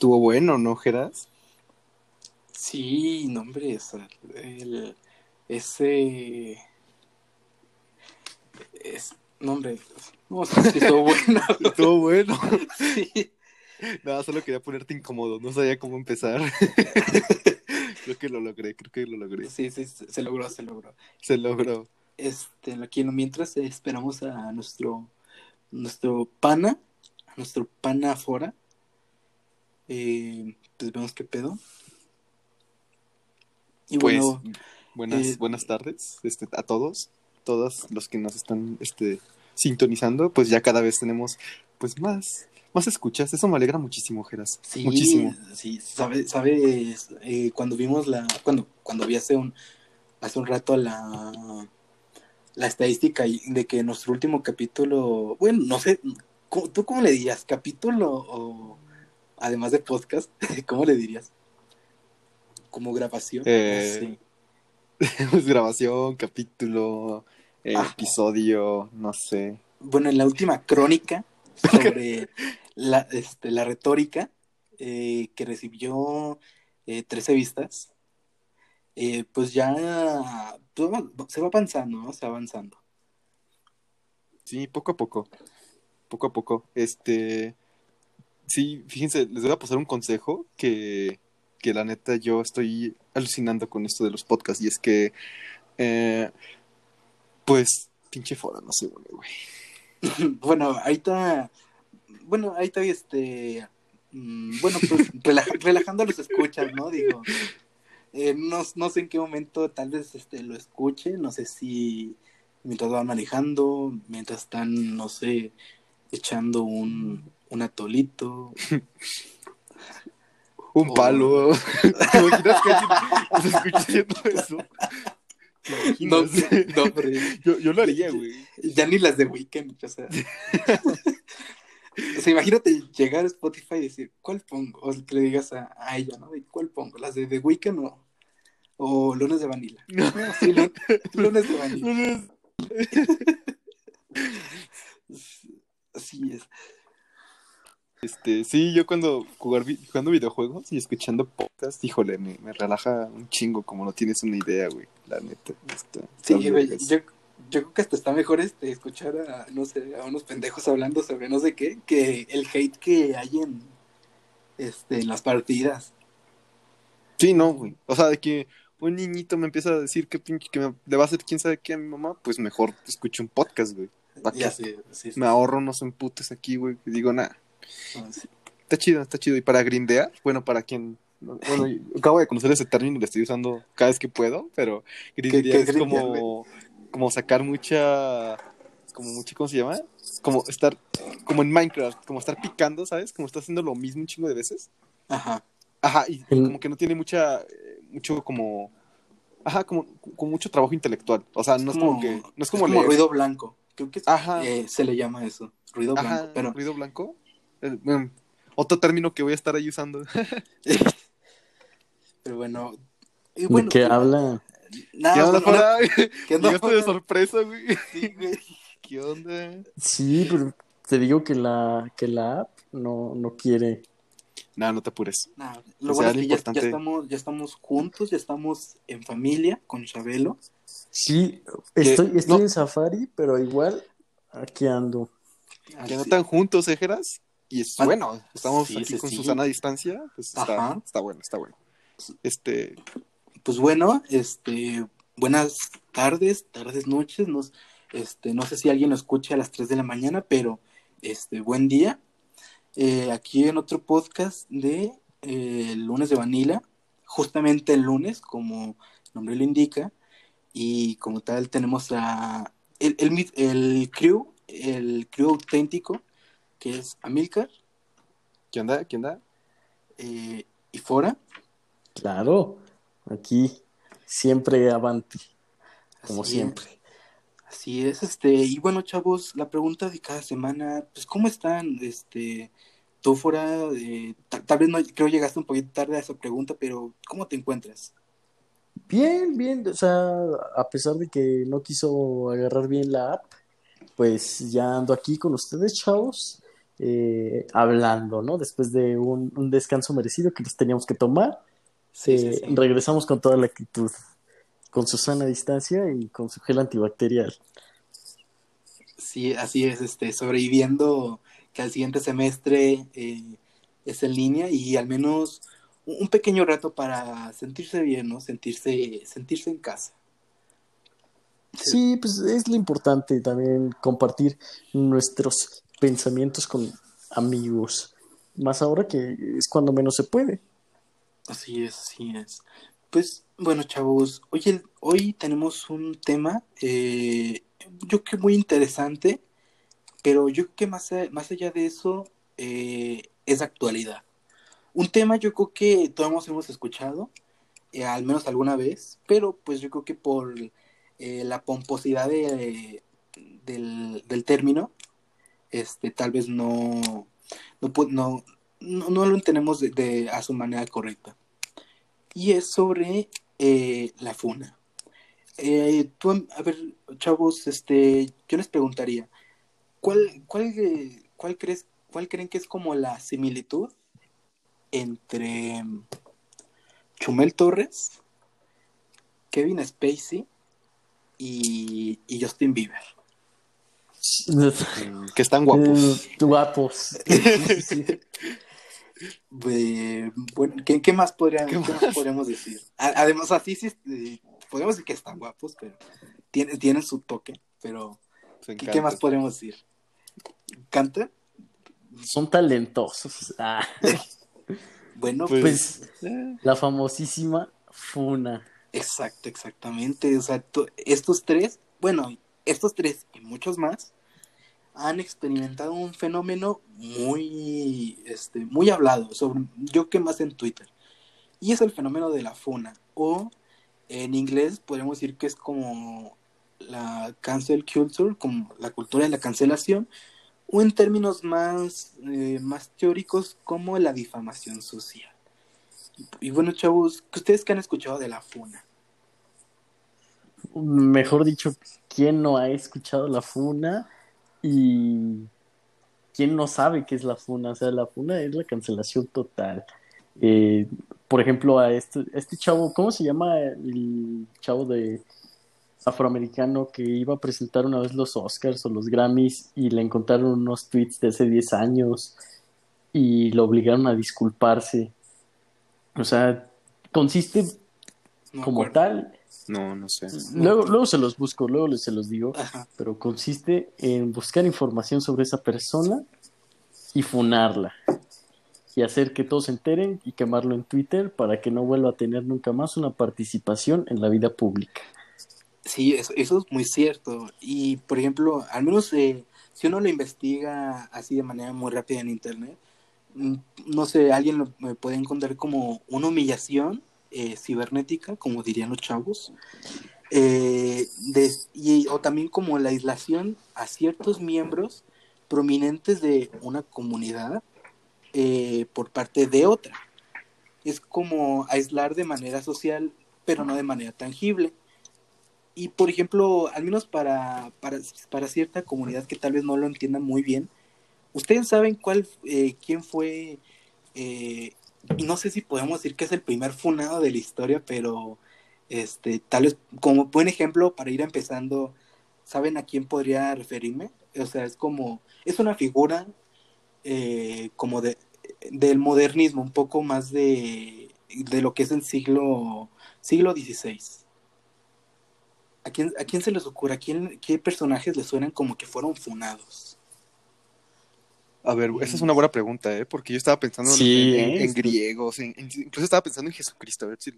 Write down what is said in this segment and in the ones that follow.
Estuvo bueno, ¿no, Geras? Sí, no, hombre, o sea, el, ese... Es, no, hombre, no, sí, estuvo bueno. Estuvo bueno. Sí. Nada, solo quería ponerte incómodo, no sabía cómo empezar. creo que lo logré, creo que lo logré. Sí, sí, se logró, se logró. Se logró. Este, aquí mientras eh, esperamos a nuestro, nuestro pana, a nuestro pana afuera. Eh, pues vemos qué pedo. Y Pues, bueno, buenas, eh, buenas tardes este, a todos, todos los que nos están este, sintonizando, pues ya cada vez tenemos pues más, más escuchas. Eso me alegra muchísimo, Geras. sí, Muchísimo. sí, sabe- sabes, eh, cuando vimos la, cuando, cuando vi hace un, hace un rato la, la estadística de que nuestro último capítulo, bueno, no sé, ¿cómo- ¿tú cómo le dirías? ¿Capítulo o además de podcast? ¿Cómo le dirías? ¿Como grabación? Eh, Sí. Pues grabación, capítulo, eh, Ah. episodio, no sé. Bueno, en la última crónica sobre la, este, la retórica eh, que recibió eh, 13 vistas, eh, pues ya pues, se va avanzando, ¿no? Se va avanzando. Sí, poco a poco. Poco a poco. Este. Sí, fíjense, les voy a pasar un consejo que, que la neta yo estoy alucinando con esto de los podcasts. Y es que. eh, pues, pinche fora, no sé, güey. Bueno, ahí está, bueno, ahí está este, mm, bueno, pues relaja- relajando los escuchas, ¿no? Digo, eh, no, no sé en qué momento tal vez este, lo escuche, no sé si mientras van manejando, mientras están, no sé, echando un, un atolito. Un palo. ¿Te imaginas que alguien escucha haciendo eso? ¿Te No, no, hombre, Yo, yo lo haría, güey. ya ni las de Weekend, o sea. O sea, imagínate llegar a Spotify y decir, ¿cuál pongo? O que le digas a, a ella, ¿no? De, ¿Cuál pongo? ¿Las de The Weeknd o, o Lunes de Vanilla? No. Sí, lu- Lunes de Vanilla. Así es. Este, sí, yo cuando jugar, jugando videojuegos y escuchando podcast, híjole, me, me relaja un chingo, como no tienes una idea, güey, la neta. Está, Sí, güey, yo, yo creo que hasta está mejor este escuchar a, no sé, a unos pendejos hablando sobre no sé qué, que el hate que hay en, este, en las partidas. Sí, no, güey. O sea, de que un niñito me empieza a decir que pinche, que me- le va a hacer quién sabe qué a mi mamá, pues mejor escucho un podcast, güey. ¿Pa' Ya sé, sí, sí. Me ahorro unos emputes aquí, güey. Digo, nada, sí. Está chido, está chido. Y para grindear, bueno, para quien... no- Bueno, yo acabo de conocer ese término y lo estoy usando cada vez que puedo, pero grindear qué es grindear, como, como sacar mucha... Como mucha, ¿cómo se llama? Como estar, como en Minecraft, como estar picando, ¿sabes? Como estar haciendo lo mismo un chingo de veces. Ajá. Ajá, y como que no tiene mucha, eh, mucho como, ajá, como, como mucho trabajo intelectual. O sea, no es como, que, no es como, leer. ruido blanco. Creo que Ajá. eh, se le llama eso, ruido Ajá, blanco. Pero ruido blanco. Otro término que voy a estar ahí usando. Pero bueno. y ¿De bueno, qué pues, habla? nada, ¿Qué onda, Fara? ¿qué onda, Llegaste de sorpresa, güey. Sí, güey. ¿Qué onda? Sí, pero te digo que la, que la app no, no quiere. No, no te apures. Nah, O lo sea, bueno es lo que ya, importante- ya estamos, ya estamos juntos, ya estamos en familia con Chabelo. Sí, estoy, estoy no. en Safari, pero igual aquí ando. Que no Así- están juntos, ¿eh, Geras? Y es bueno, estamos sí, aquí con sí. Susana a distancia, pues está, está bueno, está bueno. Este, Pues bueno, este, buenas tardes, tardes, noches. Nos, este, no sé si alguien lo escucha a las 3 de la mañana, pero este, buen día. Eh, aquí en otro podcast de eh, el lunes de Vanilla, justamente el lunes, como el nombre lo indica, y como tal tenemos a el, el crew, el crew auténtico, que es Amilcar ¿qué onda? ¿Qué onda? eh, y Fora. Claro, aquí siempre avante, como Así es. siempre. Así es, este, y bueno, chavos, la pregunta de cada semana, pues, ¿cómo están? Este, tú fuera, eh, ta- tal vez no, creo llegaste un poquito tarde a esa pregunta, pero ¿cómo te encuentras? Bien, bien, o sea, a pesar de que no quiso agarrar bien la app, pues ya ando aquí con ustedes, chavos, eh, hablando, ¿no? Después de un, un descanso merecido que nos teníamos que tomar, Sí, eh, sí. regresamos con toda la actitud, con su sana distancia y con su gel antibacterial. Sí, así es, este, sobreviviendo que al siguiente semestre eh, es en línea y al menos un pequeño rato para sentirse bien, ¿no? Sentirse, sentirse en casa. Sí, pues es lo importante también compartir nuestros pensamientos con amigos, más ahora que es cuando menos se puede. Así es, así es. Pues bueno, chavos, hoy, hoy tenemos un tema, eh, yo creo que muy interesante, pero yo creo que más, más allá de eso eh, es actualidad. Un tema yo creo que todos hemos escuchado, eh, al menos alguna vez, pero pues yo creo que por eh, la pomposidad de- del, del término, este, tal vez no, no, no, no, no lo entendemos de, a su manera correcta. Y es sobre eh, la funa. Eh, a ver, chavos, este, yo les preguntaría, ¿cuál, cuál, cuál crees, cuál creen que es como la similitud entre Chumel Torres, Kevin Spacey y, y Justin Bieber? Mm, Que están guapos. Eh, guapos. Sí, sí, sí. Eh, bueno, ¿qué, qué más, podría- ¿Qué qué más? más podríamos decir? A- Además, así sí, eh, podemos decir que están guapos, pero tienen, tienen su toque, pero ¿qué, más podríamos decir? ¿Canta? Son talentosos. Ah, Bueno, Pues- pues, Eh, la famosísima Funa. exacto, exactamente. O sea, estos tres, bueno, estos tres y muchos más han experimentado un fenómeno muy, este, muy hablado, sobre, yo que más en Twitter. Y es el fenómeno de la funa, o en inglés podemos decir que es como la cancel culture, como la cultura de la cancelación, o en términos más, eh, más teóricos como la difamación social. Y, y bueno, chavos, ¿que ¿ustedes qué han escuchado de la funa? Mejor dicho, ¿quién no ha escuchado la Funa? Y ¿quién no sabe qué es la Funa? O sea, la Funa es la cancelación total. Eh, por ejemplo, a este, a este chavo, ¿cómo se llama el chavo de afroamericano que iba a presentar una vez los Oscars o los Grammys y le encontraron unos tweets de hace 10 años y lo obligaron a disculparse? O sea, consiste No como acuerdo. tal No, no sé. Luego, luego se los busco, luego les- se los digo, Ajá. pero consiste en buscar información sobre esa persona y funarla. Y hacer que todos se enteren y quemarlo en Twitter para que no vuelva a tener nunca más una participación en la vida pública. Sí, eso, eso es muy cierto. Y, por ejemplo, al menos eh, si uno lo investiga así de manera muy rápida en Internet, mm, no sé, alguien lo me puede encontrar como una humillación eh, cibernética, como dirían los chavos, eh, o también como la aislación a ciertos miembros prominentes de una comunidad eh, por parte de otra. Es como aislar de manera social, pero no de manera tangible. Y por ejemplo, al menos para, para, cierta comunidad que tal vez no lo entienda muy bien, ¿ustedes saben cuál, quién fue, no sé si podemos decir que es el primer funado de la historia, pero este, tal vez como buen ejemplo para ir empezando, ¿saben a quién podría referirme? O sea, es como, es una figura eh, como de, del modernismo, un poco más de, de lo que es el siglo, siglo XVI. ¿A quién, ¿A quién se les ocurre? ¿A quién, qué personajes les suenan como que fueron funados? A ver, esa es una buena pregunta, ¿eh? Porque yo estaba pensando en- Sí, en, ¿eh? en griegos, en- en- incluso estaba pensando en Jesucristo, a ver si...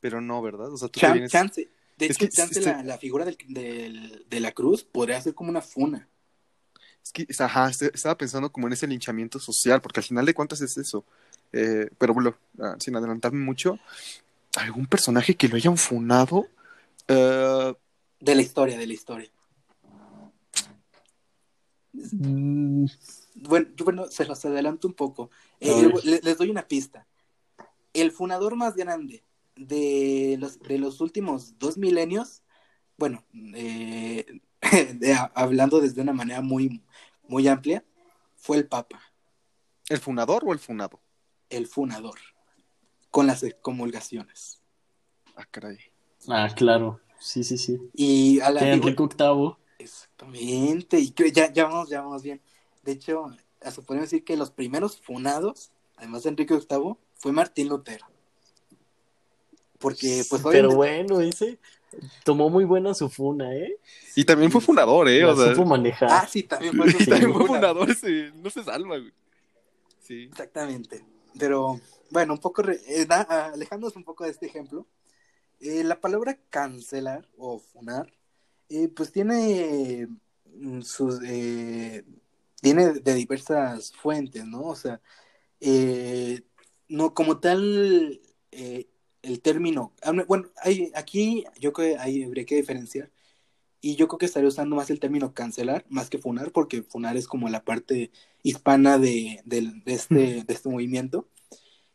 Pero no, ¿verdad? O sea, tú Chan- vienes... chance, de Es hecho, que chance este- la, la figura del, del- de la cruz podría ser como una funa. Es que, ajá, este- estaba pensando como en ese linchamiento social, porque al final de cuentas es eso. Eh, pero bueno, ah, sin adelantarme mucho, ¿algún personaje que lo hayan funado? Eh, De la historia, de la historia. Mm, Bueno, yo bueno, se los adelanto un poco. Eh, les doy una pista. El funador más grande de los, de los últimos dos milenios, bueno, eh, de- hablando desde una manera muy, muy amplia, fue el Papa, ¿El funador o el funado? el funador, con las excomulgaciones. Ah, caray. Ah, claro. Sí, sí, sí. Y a la Enrique VIII. Exactamente, y ya, ya vamos, ya vamos bien. De hecho, hasta podemos decir que los primeros funados, además de Enrique VIII, fue Martín Lutero. Porque, pues, Pero obviamente- bueno, ese tomó muy buena su funa, ¿eh? Y también fue fundador, ¿eh? La O sea, manejar. Ah, sí, también fue, Sí, también fue fundador. ese, no se salva, güey. Sí. Exactamente. Pero, bueno, un poco, re- eh, da- alejándonos un poco de este ejemplo, eh, la palabra cancelar o funar, eh, pues tiene mm, sus, tiene de diversas fuentes, ¿no? O sea, eh, no como tal, eh, el término, ah, no, bueno, hay, aquí yo creo que hay, habría que diferenciar, y yo creo que estaría usando más el término cancelar más que funar, porque funar es como la parte hispana de, de este, de este movimiento.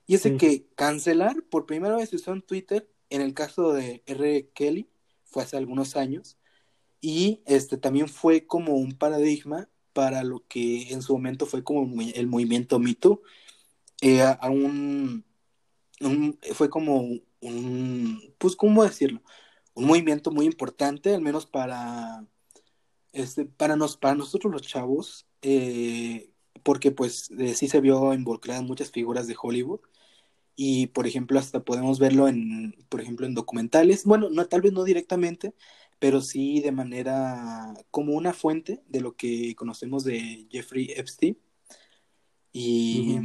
Y es Sí. que cancelar por primera vez se usó en Twitter, en el caso de R. Kelly, fue hace algunos años, y este también fue como un paradigma para lo que en su momento fue como el movimiento Me Too. Eh, fue como un, pues, ¿cómo decirlo? Un movimiento muy importante, al menos para, este, para, nos, para nosotros los chavos, eh, porque pues eh, sí se vio involucrada en muchas figuras de Hollywood y por ejemplo hasta podemos verlo en, por ejemplo, en documentales, bueno, no, tal vez no directamente, pero sí de manera como una fuente de lo que conocemos de Jeffrey Epstein. Y,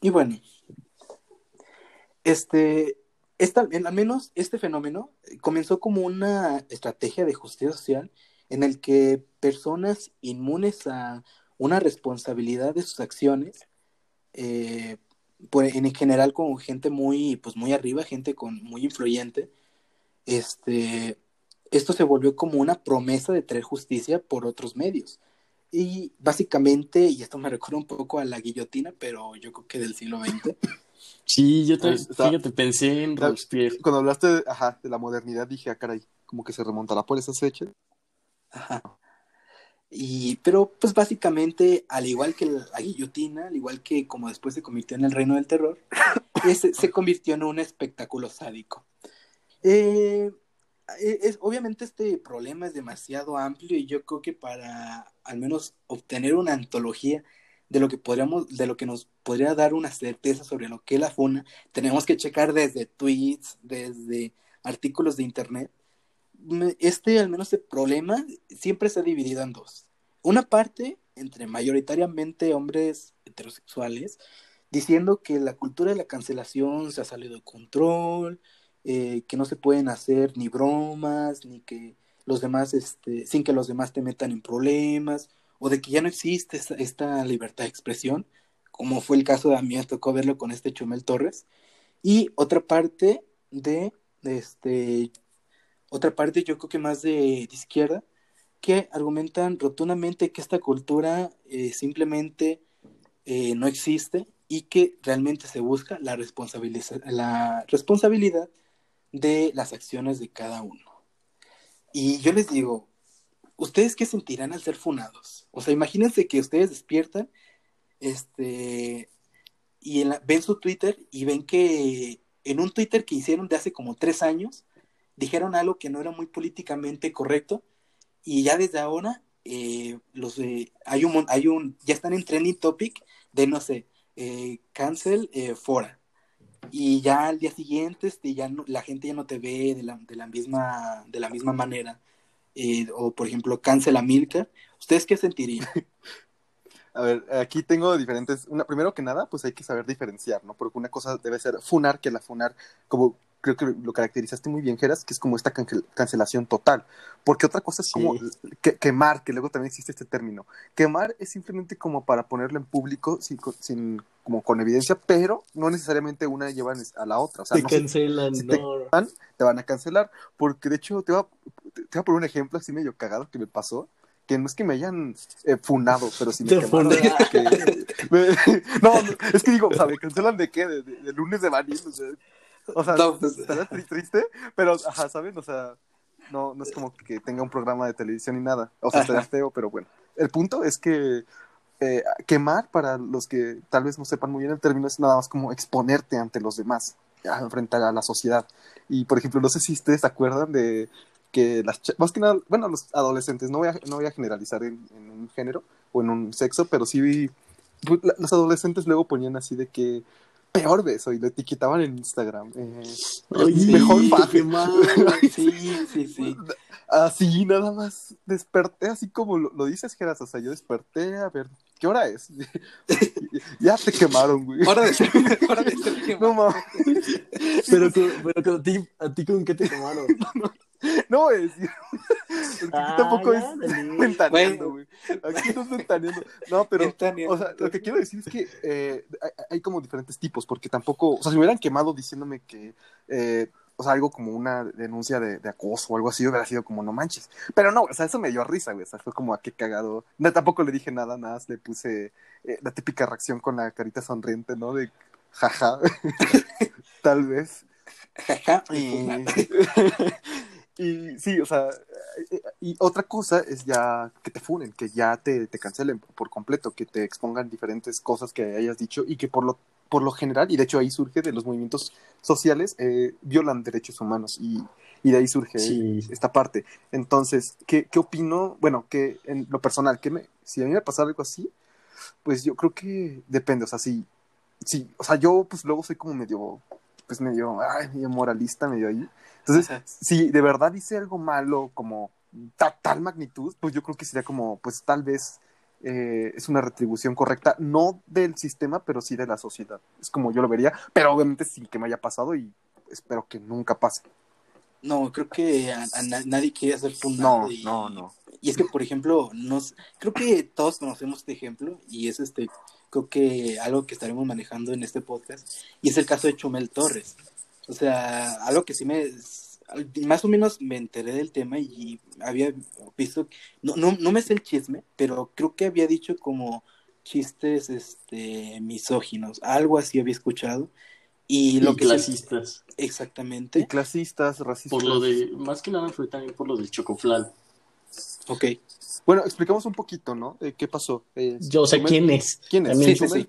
y bueno, este, esta, al menos este fenómeno eh, comenzó como una estrategia de justicia social en el que personas inmunes a una responsabilidad de sus acciones, eh, pues, en general con gente muy, pues muy arriba, gente con muy influyente, este, esto se volvió como una promesa de traer justicia por otros medios. Y básicamente, y esto me recuerda un poco a la guillotina, pero yo creo que del siglo XX, Sí, yo también, fíjate, pensé en Robespierre. Cuando hablaste de, ajá, de la modernidad, dije, ah, caray, como que se remontará por esas fechas. Ajá. Y, pero pues básicamente, al igual que la guillotina, al igual que como después se convirtió en el reino del terror, ese- se convirtió en un espectáculo sádico. Eh, es, obviamente este problema es demasiado amplio y yo creo que para al menos obtener una antología de lo que podríamos, de lo que nos podría dar una certeza sobre lo que es la funa, tenemos que checar desde tweets, desde artículos de internet este, al menos el problema, siempre se ha dividido en dos. Una parte entre mayoritariamente hombres heterosexuales, diciendo que la cultura de la cancelación se ha salido de control, eh, que no se pueden hacer ni bromas, ni que los demás, este, sin que los demás te metan en problemas, o de que ya no existe esta, libertad de expresión, como fue el caso de a mí, me tocó verlo con este Chumel Torres. Y otra parte de, este, otra parte yo creo que más de, de izquierda, que argumentan rotundamente que esta cultura eh, simplemente eh, no existe y que realmente se busca la, responsabiliza- la responsabilidad de las acciones de cada uno. Y yo les digo, ¿ustedes qué sentirán al ser funados? O sea, imagínense que ustedes despiertan este, y la- ven su Twitter y ven que en un Twitter que hicieron de hace como tres años, dijeron algo que no era muy políticamente correcto y ya desde ahora eh, los hay un hay un ya están en trending topic de no sé eh, cancel eh, fora y ya al día siguiente este ya no- la gente ya no te ve de la, de la misma de la misma manera. Eh, o por ejemplo cancel a Milker ustedes qué sentirían A ver, aquí tengo diferentes. Una, primero que nada, pues hay que saber diferenciar, ¿no? Porque una cosa debe ser funar, que la funar, como creo que lo caracterizaste muy bien, Geras, que es como esta cance- cancelación total. Porque otra cosa es Sí. como que- quemar, que luego también existe este término. Quemar es simplemente como para ponerlo en público sin, sin como con evidencia, pero no necesariamente una lleva a la otra. O sea, Te no cancelan, si te- no. te van a cancelar. Porque de hecho, te voy a, te voy a poner un ejemplo así medio cagado que me pasó. Que no es que me hayan eh, funado, pero sí me quemaron. funaron. que- me- no, no, es que digo, o sea, ¿me cancelan de qué? De, de- de lunes de vanil. O sea, o sea No, pues- estaría tri- triste, pero, ajá, ¿saben? O sea, no, no es como que tenga un programa de televisión ni nada. O sea, estaría feo, pero bueno. El punto es que eh, quemar, para los que tal vez no sepan muy bien el término, es nada más como exponerte ante los demás, frente a la sociedad. Y, por ejemplo, no sé si ustedes se acuerdan de que las más que nada, bueno, los adolescentes, no voy a, no voy a generalizar en, un género o en un sexo, pero sí pues, los adolescentes luego ponían así de que peor beso y lo etiquetaban en Instagram. Eh, mejor faje. sí, sí, sí. Así nada más desperté, así como lo, dices, Geras. O sea, yo desperté a ver, ¿qué hora es? ya te quemaron, güey. Hora de ser, hora de ser quemado. No mames. pero, pero a, ti, ¿a ti con qué te quemaron? No voy a decir. Porque aquí tampoco es ventaneando, güey. Aquí no es ventaneando. No, pero. O sea, lo que quiero decir es que eh, hay, como diferentes tipos, porque tampoco. O sea, si me hubieran quemado diciéndome que. Eh, o sea, algo como una denuncia de, acoso o algo así, hubiera sido como no manches. Pero no, o sea, eso me dio risa, güey. O sea, fue como a ah, qué cagado. No, tampoco le dije nada, nada, le puse eh, la típica reacción con la carita sonriente, ¿no? De jaja. Tal vez. Jaja. Y sí, o sea, eh, y otra cosa es ya que te funen, que ya te, te cancelen por completo, que te expongan diferentes cosas que hayas dicho y que por lo, por lo general, y de hecho ahí surge de los movimientos sociales, eh, violan derechos humanos y, y de ahí surge esta parte. Entonces, ¿qué, ¿qué opino? Bueno, que en lo personal, que me, si a mí me pasa algo así, pues yo creo que depende, o sea, si, si, o sea, yo pues luego soy como medio, pues medio, ay, medio moralista, medio ahí. Entonces, si de verdad hice algo malo como tal magnitud, pues yo creo que sería como, pues tal vez eh, es una retribución correcta, no del sistema, pero sí de la sociedad. Es como yo lo vería, pero obviamente sin que me haya pasado y espero que nunca pase. No, creo que a, nadie quiere hacer fundado. No, no, no. Y es que, por ejemplo, nos, creo que todos conocemos este ejemplo y es este, creo que algo que estaremos manejando en este podcast y es el caso de Chumel Torres. O sea, algo que sí me, más o menos me enteré del tema y había visto, no, no, no me sé el chisme, pero creo que había dicho como chistes este misóginos, algo así había escuchado. Y, lo que clasistas. exactamente. Y clasistas, racistas. Por lo de, más que nada fue también por lo del chocoflán. Ok. Bueno, explicamos un poquito, ¿no? ¿Qué pasó? Yo sé quién es. ¿Quién es? Sí, sí, sí.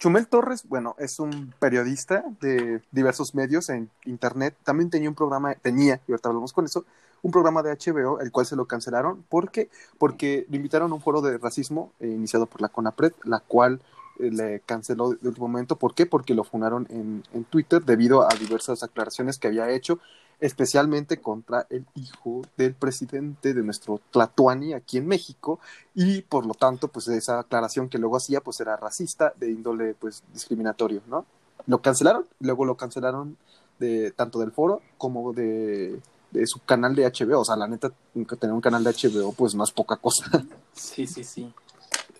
Chumel Torres, bueno, es un periodista de diversos medios en internet. También tenía un programa, tenía, y ahorita hablamos con eso, un programa de HBO, el cual se lo cancelaron. ¿Por qué? Porque lo invitaron a un foro de racismo eh, iniciado por la CONAPRED, la cual eh, le canceló de último momento. ¿Por qué? Porque lo funaron en, en Twitter debido a diversas aclaraciones que había hecho especialmente contra el hijo del presidente de nuestro Tlatuani aquí en México y por lo tanto pues esa aclaración que luego hacía pues era racista de índole pues discriminatorio, ¿no? Lo cancelaron, luego lo cancelaron de tanto del foro como de, su canal de HBO, o sea, la neta tener un canal de HBO pues no es poca cosa. Sí, sí, sí.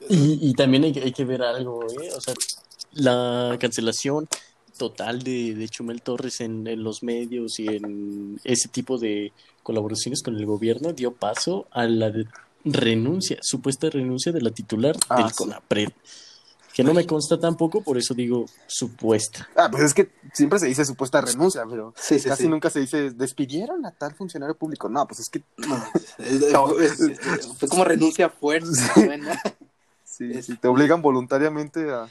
Y, también hay, hay que ver algo, ¿eh? O sea, la cancelación total de, de Chumel Torres en, los medios y en ese tipo de colaboraciones con el gobierno dio paso a la renuncia, supuesta renuncia de la titular ah, del CONAPRED. Que no me consta tampoco, por eso digo supuesta. Ah, pues es que siempre se dice supuesta renuncia, pero casi nunca se dice despidieron a tal funcionario público. No, pues es que. fue como renuncia sí, te obligan voluntariamente a,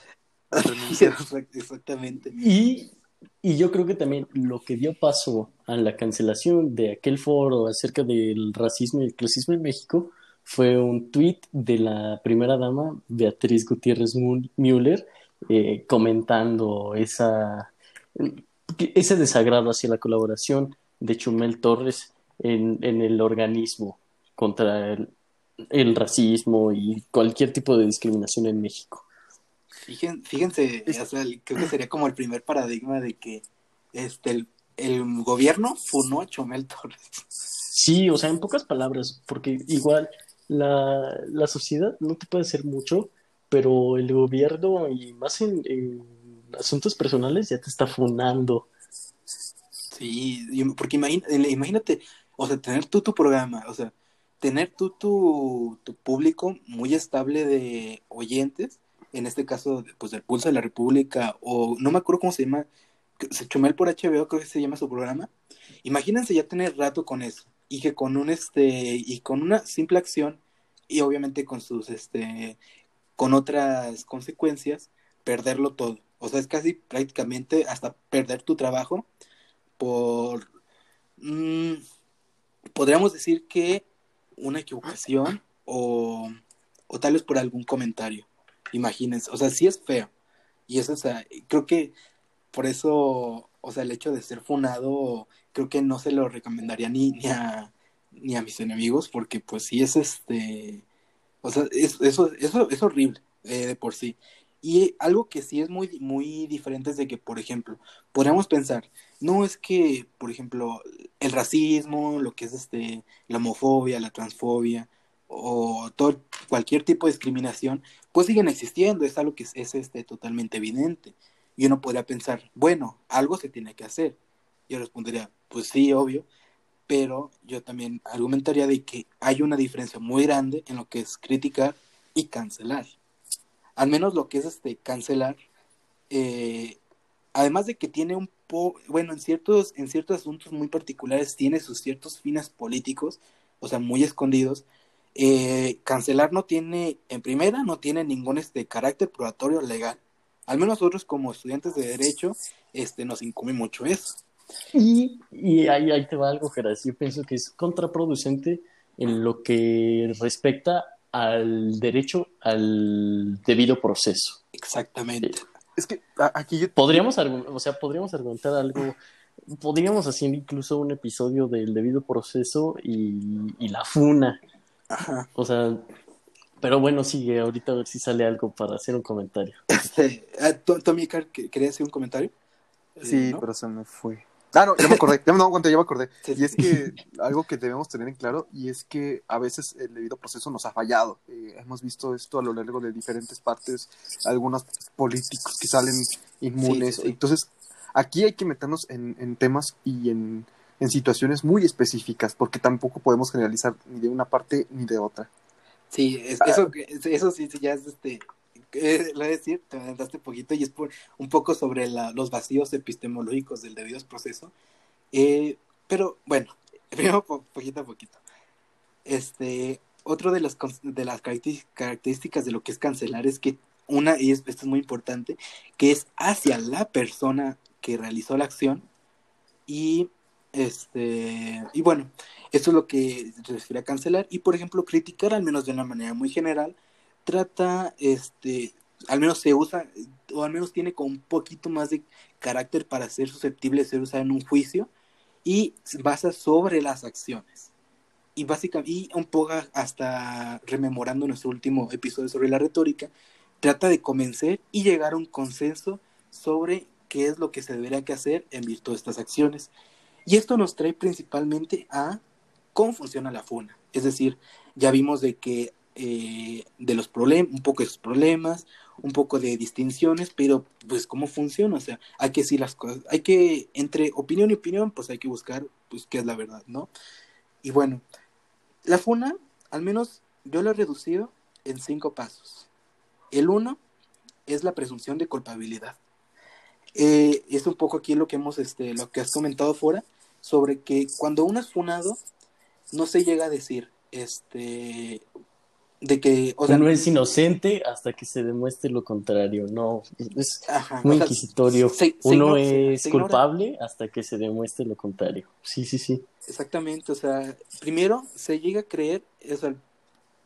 Exactamente. Y, y yo creo que también lo que dio paso a la cancelación de aquel foro acerca del racismo y el clasismo en México fue un tuit de la primera dama, Beatriz Gutiérrez Müller, eh, comentando esa, ese desagrado hacia la colaboración de Chumel Torres en, en el organismo contra el, el, racismo y cualquier tipo de discriminación en México. Fíjense, creo que sería como el primer paradigma de que este el, gobierno funó a Chomel Torres. Sí, o sea, en pocas palabras, porque igual la, la sociedad no te puede hacer mucho, pero el gobierno, y más en, asuntos personales, ya te está funando. Sí, porque imagínate, o sea, tener tú tu programa, o sea, tener tú tu, tu público muy estable de oyentes en este caso, pues del Pulso de la República, o no me acuerdo cómo se llama, se Chumel por HBO, creo que se llama su programa. Imagínense ya tener rato con eso, y que con un este, y con una simple acción, y obviamente con sus este con otras consecuencias, perderlo todo. O sea, es casi prácticamente hasta perder tu trabajo por, mm, podríamos decir que una equivocación o, o tal vez por algún comentario. Imagínense, o sea, sí es feo. Y eso, o sea, creo que por eso, o sea, el hecho de ser funado, creo que no se lo recomendaría ni, ni, a, ni a mis enemigos, porque pues sí es este, o sea, es, eso, eso es horrible eh, de por sí. Y algo que sí es muy, muy diferente es de que, por ejemplo, podríamos pensar, no es que, por ejemplo, el racismo, lo que es este, la homofobia, la transfobia, o todo, cualquier tipo de discriminación, pues siguen existiendo, es algo que es, es este, totalmente evidente. Y uno podría pensar, bueno, algo se tiene que hacer. Yo respondería, pues sí, obvio, pero yo también argumentaría de que hay una diferencia muy grande en lo que es criticar y cancelar. Al menos lo que es este cancelar, eh, además de que tiene un poco, bueno, en ciertos, en ciertos asuntos muy particulares tiene sus ciertos fines políticos, o sea, muy escondidos. Eh, cancelar no tiene, en primera, no tiene ningún este carácter probatorio legal al menos nosotros como estudiantes de derecho, este, nos incumbe mucho eso. Y, y ahí, ahí te va algo, Geras. Yo pienso que es contraproducente en lo que respecta al derecho al debido proceso. Exactamente. Es que aquí yo... Podríamos, o sea, podríamos argumentar algo, podríamos hacer incluso un episodio del debido proceso y, y la funa. Ajá. O sea, pero bueno, sigue, ahorita a ver si sale algo para hacer un comentario. Este, ah, Tommy, ¿querías hacer un comentario? Sí, ¿no? pero se me fue. Ah, no, ya me acordé, ya me, no, ya me acordé. Y es que algo que debemos tener en claro, y es que a veces el debido proceso nos ha fallado. Eh, hemos visto esto a lo largo de diferentes partes, algunos políticos que salen inmunes. Sí, sí, Entonces, aquí hay que meternos en, en temas y en, en situaciones muy específicas, porque tampoco podemos generalizar ni de una parte ni de otra. Sí, es, eso, eso sí, ya es este, lo voy a decir, te adelantaste poquito y es un poco sobre los vacíos epistemológicos del debido proceso. Eh, pero bueno, primero poquito a poquito. Este, otro de las, de las características de lo que es cancelar es que una, y esto es muy importante, que es hacia la persona que realizó la acción y este, y bueno, esto es lo que se refiere a cancelar. Y por ejemplo, criticar, al menos de una manera muy general, trata, este, al menos se usa, o al menos tiene con un poquito más de carácter para ser susceptible de ser usado en un juicio y basa sobre las acciones. Y básicamente, y un poco hasta rememorando nuestro último episodio sobre la retórica, trata de convencer y llegar a un consenso sobre qué es lo que se debería que hacer en virtud de estas acciones. Y esto nos trae principalmente a cómo funciona la FUNA. Es decir, ya vimos de que eh, de los problemas, un poco de sus problemas, un poco de distinciones, pero pues cómo funciona, o sea, hay que decir las cosas, hay que, entre opinión y opinión, pues hay que buscar, pues, qué es la verdad, ¿no? Y bueno, la FUNA, al menos yo lo he reducido en cinco pasos. El uno es la presunción de culpabilidad. Eh, es un poco aquí lo que hemos, este, lo que has comentado fuera, sobre que cuando uno es funado, no se llega a decir, este, de que, o sea, uno es inocente hasta que se demuestre lo contrario, no, es Ajá, muy inquisitorio. Se, uno se es culpable hasta que se demuestre lo contrario. Sí, sí, sí. Exactamente, o sea, primero se llega a creer, o sea,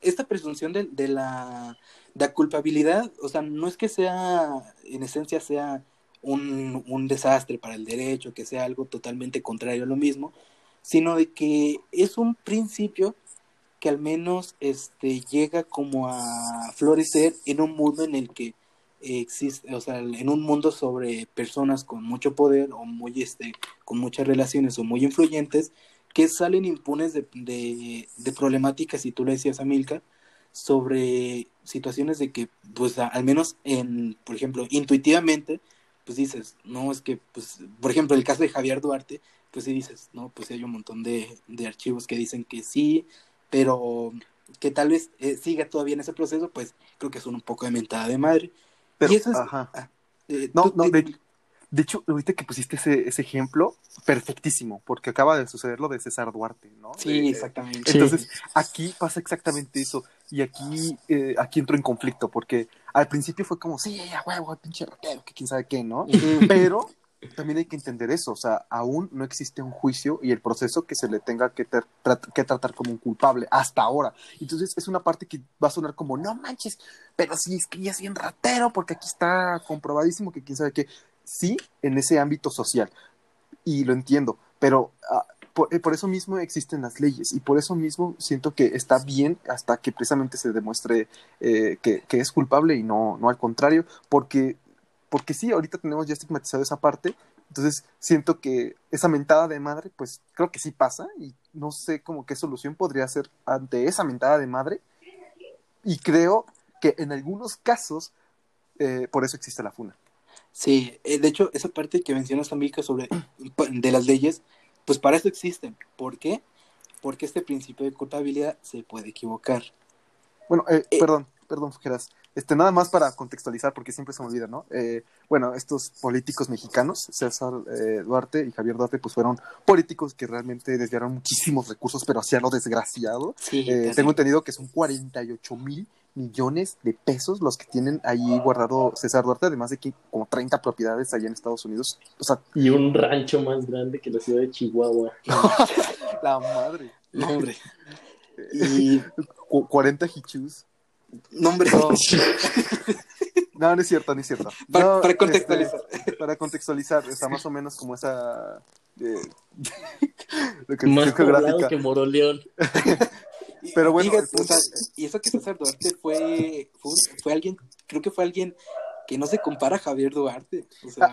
esta presunción de, de la, de la culpabilidad, o sea, no es que sea, en esencia sea un, un desastre para el derecho, que sea algo totalmente contrario a lo mismo, sino de que es un principio que al menos este llega como a florecer en un mundo en el que existe, o sea, en un mundo sobre personas con mucho poder o muy este con muchas relaciones o muy influyentes que salen impunes de, de, problemáticas, y tú le decías a Milka, sobre situaciones de que, pues, al menos en, por ejemplo, intuitivamente, pues dices, no, es que, pues, por ejemplo, el caso de Javier Duarte, pues sí dices, no, pues hay un montón de, de archivos que dicen que sí, pero que tal vez eh, siga todavía en ese proceso, pues creo que son un poco de mentada de madre. Pero, y eso es, ajá. Ah, eh, no, no, de, De hecho, ahorita que pusiste ese, ese ejemplo, perfectísimo, porque acaba de suceder lo de César Duarte, ¿no? Sí, De- exactamente. Sí. Entonces, aquí pasa exactamente eso. Y aquí, eh, aquí entro en conflicto, porque al principio fue como, sí, a huevo, pinche ratero, que quién sabe qué, ¿no? Pero también hay que entender eso, o sea, aún no existe un juicio y el proceso que se le tenga que, tra- que tratar como un culpable hasta ahora. Entonces es una parte que va a sonar como, no manches, pero sí es que ya es bien ratero porque aquí está comprobadísimo que quién sabe qué. Sí, en ese ámbito social. Y lo entiendo, pero ah, por, eh, por eso mismo existen las leyes y por eso mismo siento que está bien hasta que precisamente se demuestre eh, que, que es culpable y no, no al contrario, porque porque sí, ahorita tenemos ya estigmatizado esa parte, entonces siento que esa mentada de madre, pues creo que sí pasa y no sé como qué solución podría ser ante esa mentada de madre y creo que en algunos casos eh, por eso existe la funa. Sí, eh, de hecho, esa parte que mencionas, Amica, sobre de las leyes, pues para eso existen. ¿Por qué? Porque este principio de culpabilidad se puede equivocar. Bueno, eh, Eh. perdón, perdón, Fujeras. Este, nada más para contextualizar, porque siempre se me olvida, ¿no? Eh, bueno, estos políticos mexicanos, César eh, Duarte y Javier Duarte, pues fueron políticos que realmente desviaron muchísimos recursos, pero hacia lo desgraciado. Sí, Eh, tengo entendido que son 48 mil millones de pesos los que tienen ahí guardado César Duarte, además de que como 30 propiedades allá en Estados Unidos. O sea, Y un rancho más grande que la ciudad de Chihuahua. la madre. No, hombre. Y, Cu- 40 hichus. No, hombre. No. No, no es cierto, no es cierto. Para, No, para contextualizar. este, para contextualizar, está más o menos como esa... eh, lo que- Más geográfica. poblado que Moroleón. Pero bueno, o sea, y eso que César Duarte fue, fue, fue alguien, creo que fue alguien que no se compara a Javier Duarte. O sea,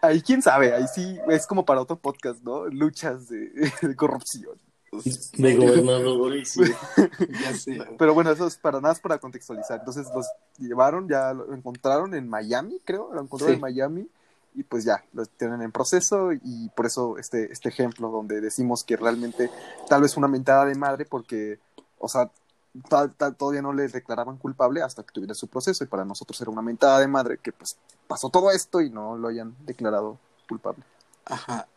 Ahí quién sabe, ahí sí es como para otro podcast, ¿no? Luchas de, de corrupción. De gobernadores. y- ya sé. Pero bueno, eso es para nada es para contextualizar. Entonces los llevaron, ya lo encontraron en Miami, creo, lo encontraron Sí. en Miami y pues ya, lo tienen en proceso y por eso este, este ejemplo donde decimos que realmente tal vez una mentada de madre porque, o sea, ta- ta- todavía no le declaraban culpable hasta que tuviera su proceso y para nosotros era una mentada de madre que pues pasó todo esto y no lo hayan declarado culpable. Ajá.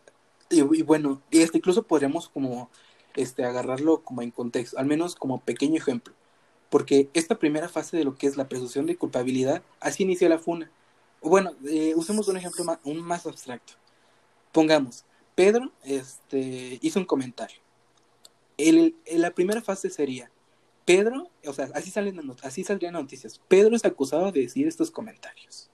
Y, y bueno, y este incluso podríamos como este agarrarlo como en contexto, al menos como pequeño ejemplo. Porque esta primera fase de lo que es la presunción de culpabilidad, así inició la funa. Bueno, eh, usemos un ejemplo más, un más abstracto. Pongamos, Pedro este, hizo un comentario. El, el- la primera fase sería, Pedro, o sea, así, salen, así saldrían las noticias. Pedro es acusado de decir estos comentarios.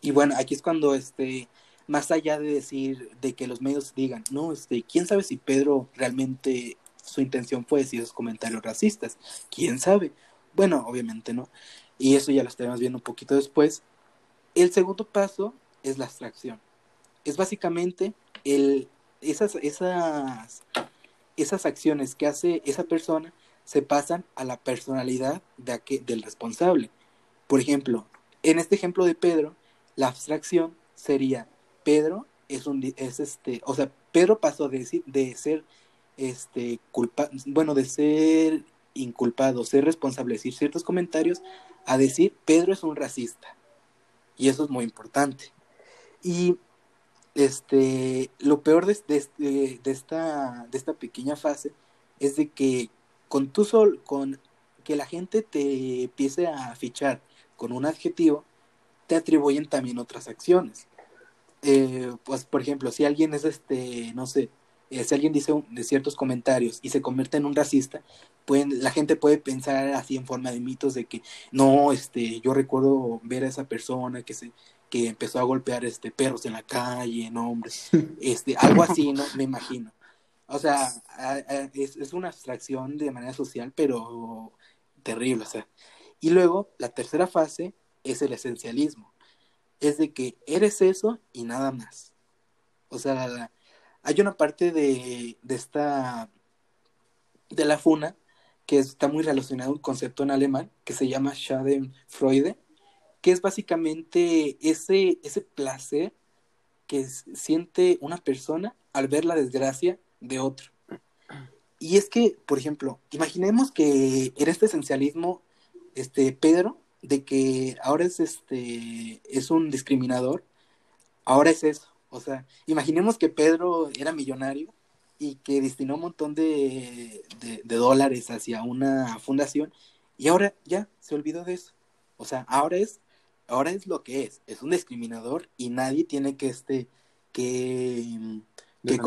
Y bueno, aquí es cuando este, más allá de decir, de que los medios digan, no, este, quién sabe si Pedro realmente su intención fue decir esos comentarios racistas, quién sabe. Bueno, obviamente no. Y eso ya lo estaremos viendo un poquito después. El segundo paso es la abstracción. Es básicamente el, esas, esas, esas acciones que hace esa persona se pasan a la personalidad de del responsable. Por ejemplo, en este ejemplo de Pedro, la abstracción sería Pedro es un es este, o sea, Pedro pasó de, de ser este culpa, bueno, de ser inculpado, ser responsable de decir ciertos comentarios a decir Pedro es un racista. Y eso es muy importante. Y este lo peor de, de, de esta de esta pequeña fase es de que con tu sol con que la gente te empiece a fichar con un adjetivo te atribuyen también otras acciones. Eh, pues, por ejemplo, si alguien es este, no sé, eh, si alguien dice un- de ciertos comentarios y se convierte en un racista, pueden, la gente puede pensar así en forma de mitos de que no, este, yo recuerdo ver a esa persona que se que empezó a golpear este perros en la calle, no hombres, este, algo así, no, me imagino. O sea, a- a- es, es una abstracción de manera social, pero terrible, o sea. Y luego, la tercera fase es el esencialismo. Es de que eres eso y nada más. O sea, hay una parte de, de esta, de la funa, que está muy relacionado a un concepto en alemán, que se llama Schadenfreude, que es básicamente ese, ese placer que siente una persona al ver la desgracia de otro. Y es que, por ejemplo, imaginemos que en este esencialismo, este Pedro, de que ahora es este es un discriminador, ahora es eso. O sea, imaginemos que Pedro era millonario y que destinó un montón de, de, dólares hacia una fundación y ahora ya se olvidó de eso. O sea, ahora es, ahora es lo que es, es un discriminador y nadie tiene que este, que, que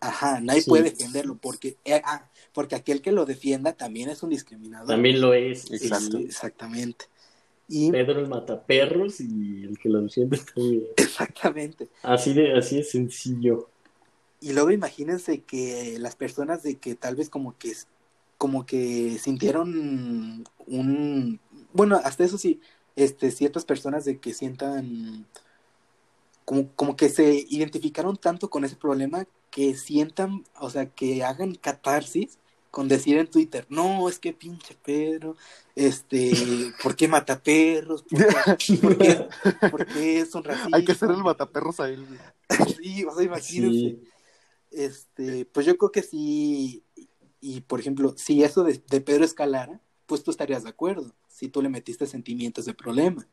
ajá, nadie puede defenderlo porque, eh, ah, porque aquel que lo defienda también es un discriminador. También lo es. Exacto. exactamente. Y... Pedro el mataperros y el que lo defiende también. Exactamente. Así de, así de sencillo. Y luego imagínense que las personas de que tal vez como que como que sintieron un bueno, hasta eso sí, este ciertas personas de que sientan como, como que se identificaron tanto con ese problema que sientan, o sea, que hagan catarsis con decir en Twitter, no, es que pinche Pedro, este, ¿por qué mata perros? ¿Por qué, por qué, son racistas? Hay que hacer el mataperros a él. sí, o sea, imagínense. Este, pues yo creo que sí, y por ejemplo, si eso de, Pedro escalara, pues tú estarías de acuerdo, si tú le metiste sentimientos de problema.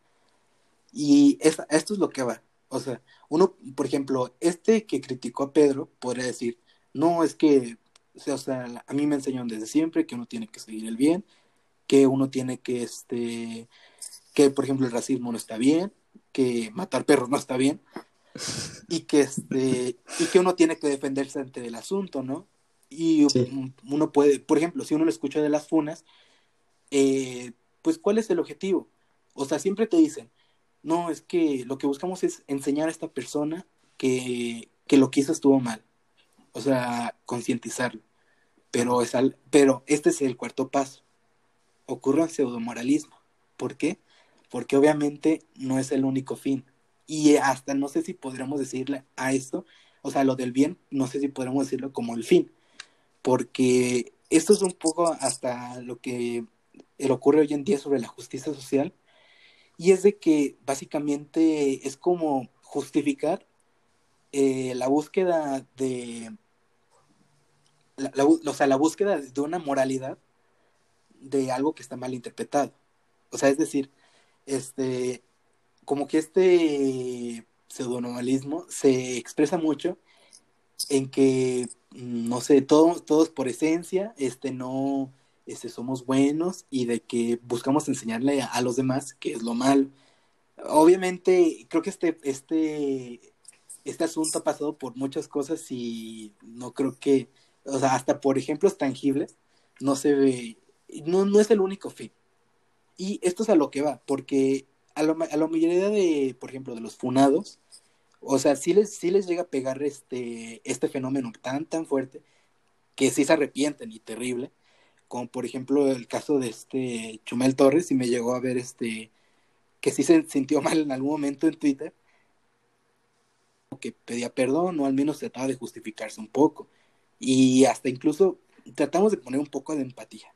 Y esto es lo que va. O sea, uno, por ejemplo, este que criticó a Pedro podría decir, no, es que, o sea, a mí me enseñaron desde siempre que uno tiene que seguir el bien, que uno tiene que, este, que por ejemplo el racismo no está bien, que matar perros no está bien, y que este y que uno tiene que defenderse ante el asunto, ¿no? Y uno puede, por ejemplo, si uno lo escucha de las funas, eh, pues ¿cuál es el objetivo? O sea, siempre te dicen, no, es que lo que buscamos es enseñar a esta persona que, que lo que hizo estuvo mal. O sea, concientizarlo. Pero, es al, pero este es el cuarto paso. Ocurre un pseudomoralismo. ¿Por qué? Porque obviamente no es el único fin. Y hasta no sé si podríamos decirle a esto, o sea, lo del bien, no sé si podríamos decirlo como el fin, porque esto es un poco hasta lo que ocurre hoy en día sobre la justicia social, y es de que básicamente es como justificar eh, la búsqueda de, o sea, la búsqueda de una moralidad de algo que está mal interpretado. O sea, es decir, este, como que este pseudonormalismo se expresa mucho en que, mm, no sé, todos, todos por esencia, este, no, este, somos buenos y de que buscamos enseñarle a, los demás qué es lo malo. Obviamente, creo que este, este, este asunto ha pasado por muchas cosas y no creo que, o sea, hasta por ejemplos tangibles, no se ve, no, no es el único fin. Y esto es a lo que va, porque a, lo, a la mayoría de, por ejemplo, de los funados, o sea, sí les, sí les llega a pegar este, este fenómeno tan, tan fuerte que sí se arrepienten y terrible, como por ejemplo el caso de este Chumel Torres, y me llegó a ver este, que sí se sintió mal en algún momento en Twitter, que pedía perdón o al menos trataba de justificarse un poco. Y hasta incluso tratamos de poner un poco de empatía.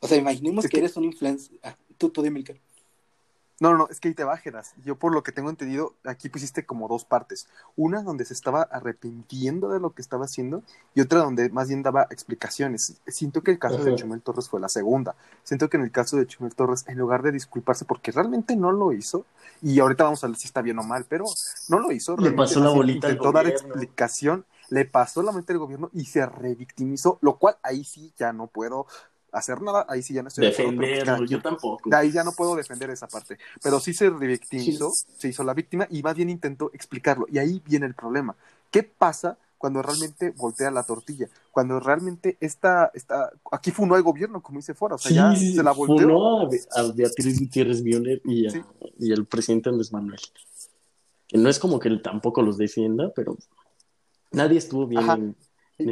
O sea, imaginemos que, eres un influencer. Ah, tú, tú dime, no, no, no, es que ahí te bajeras. Yo por lo que tengo entendido, aquí pusiste como dos partes. Una donde se estaba arrepintiendo de lo que estaba haciendo y otra donde más bien daba explicaciones. Siento que el caso de Chumel Torres fue la segunda. Siento que en el caso de Chumel Torres, en lugar de disculparse porque realmente no lo hizo, y ahorita vamos a ver si está bien o mal, pero no lo hizo. Le pasó la bolita Intentó dar explicación, le pasó la mente del gobierno y se revictimizó, lo cual ahí sí ya no puedo hacer nada, ahí sí ya no estoy defenderlo, yo tampoco. De ahí ya no puedo defender esa parte, pero sí se revictimizó, se hizo la víctima y más bien intentó explicarlo y ahí viene el problema. ¿Qué pasa cuando realmente voltea la tortilla? Cuando realmente está, está aquí funó el gobierno, como dice fuera, o sea, ya se la volteó. a, Beatriz Gutiérrez Violet y, y el presidente Andrés Manuel. Que no es como que él tampoco los defienda, pero nadie estuvo bien en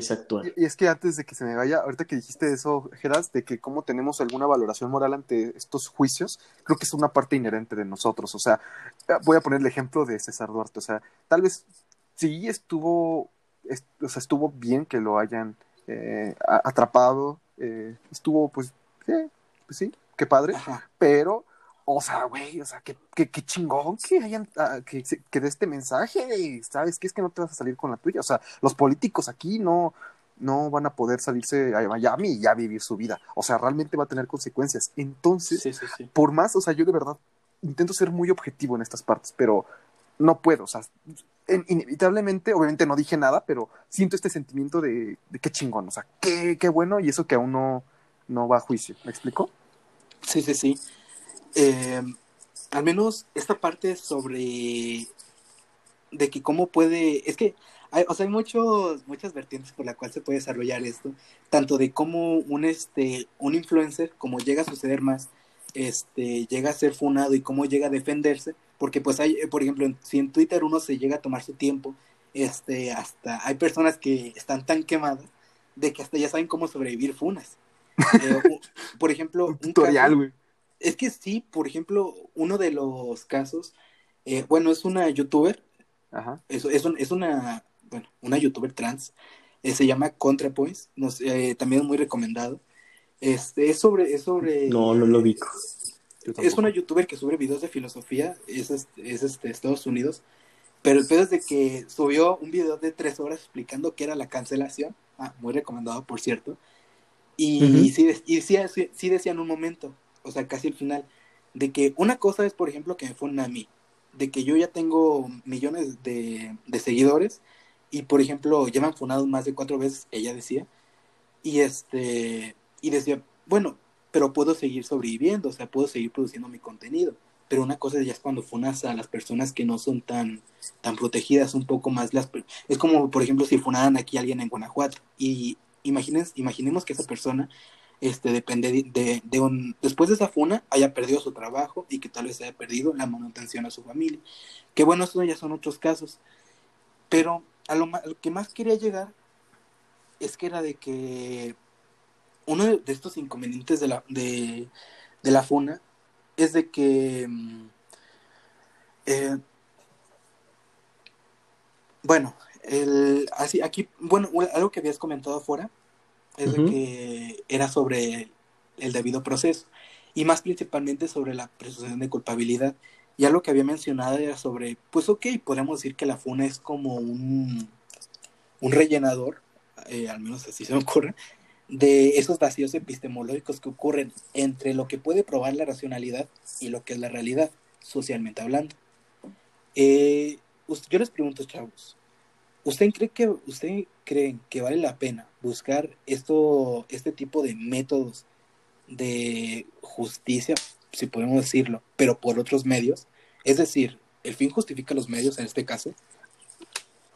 y, es que antes de que se me vaya, ahorita que dijiste eso, Geras, de que cómo tenemos alguna valoración moral ante estos juicios, creo que es una parte inherente de nosotros. O sea, eh, voy a poner el ejemplo de César Duarte. O sea, tal vez sí estuvo, o sea, estuvo bien que lo hayan eh, atrapado, eh, estuvo, pues, pues sí, qué padre, pero o sea, güey, o sea, qué, qué, qué chingón que hayan, ah, que, que de este mensaje, ¿sabes? Que es que no te vas a salir con la tuya. O sea, los políticos aquí no, no van a poder salirse a Miami y ya vivir su vida. O sea, realmente va a tener consecuencias. Entonces, por más, o sea, yo de verdad intento ser muy objetivo en estas partes, pero no puedo. O sea, en- inevitablemente, obviamente no dije nada, pero siento este sentimiento de, de qué chingón, o sea, qué, qué bueno, y eso que aún no, no va a juicio. ¿Me explico? Sí, sí, sí. Eh, al menos esta parte sobre de que cómo puede, es que hay, o sea, hay muchos, muchas vertientes por la cual se puede desarrollar esto, tanto de cómo un este, un influencer, como llega a suceder más, este, llega a ser funado y cómo llega a defenderse, porque pues hay, por ejemplo, en- si en Twitter uno se llega a tomar su tiempo, este, hasta hay personas que están tan quemadas de que hasta ya saben cómo sobrevivir funas. Eh, por ejemplo, Un un tutorial, güey. Es que sí, por ejemplo, uno de los casos, eh, bueno, es una youtuber, Ajá. es, es, un- es una, bueno, una youtuber trans, eh, se llama ContraPoints, no sé, eh, también muy recomendado. Este, es sobre, es sobre... No, no lo. Yo Es una youtuber que sube videos de filosofía, es, este, es este, Estados Unidos, pero el pedo es de que subió un video de tres horas explicando qué era la cancelación, ah, muy recomendado por cierto, y, sí, y sí, sí, sí decía en un momento, o sea, casi al final, de que una cosa es, por ejemplo, que me funen a mí, de que yo ya tengo millones de, de seguidores, y por ejemplo, ya me han funado más de cuatro veces, ella decía, y este, y decía, bueno, pero puedo seguir sobreviviendo, o sea, puedo seguir produciendo mi contenido. Pero una cosa ya es cuando funas a las personas que no son tan, tan protegidas, un poco más las... Es como, por ejemplo, si funaran aquí a alguien en Guanajuato. Y imagines, imaginemos que esa persona este, depende de, de, un... Después de esa funa, haya perdido su trabajo y que tal vez haya perdido la manutención a su familia. Que bueno, eso ya son otros casos. Pero a lo, a lo que más quería llegar es que era de que uno de, estos inconvenientes de la, de, de la funa es de que, mm, eh, bueno, el, así, aquí, bueno, algo que habías comentado afuera es de Ujú. que era sobre el debido proceso y más principalmente sobre la presunción de culpabilidad. Ya lo que había mencionado era sobre, pues ok, podemos decir que la funa es como un, un rellenador, eh, al menos así se me ocurre, de esos vacíos epistemológicos que ocurren entre lo que puede probar la racionalidad y lo que es la realidad, socialmente hablando. Eh, yo les pregunto, chavos, ¿usted cree que usted creen que vale la pena buscar esto, este tipo de métodos de justicia, si podemos decirlo, pero por otros medios? Es decir, el fin justifica los medios en este caso.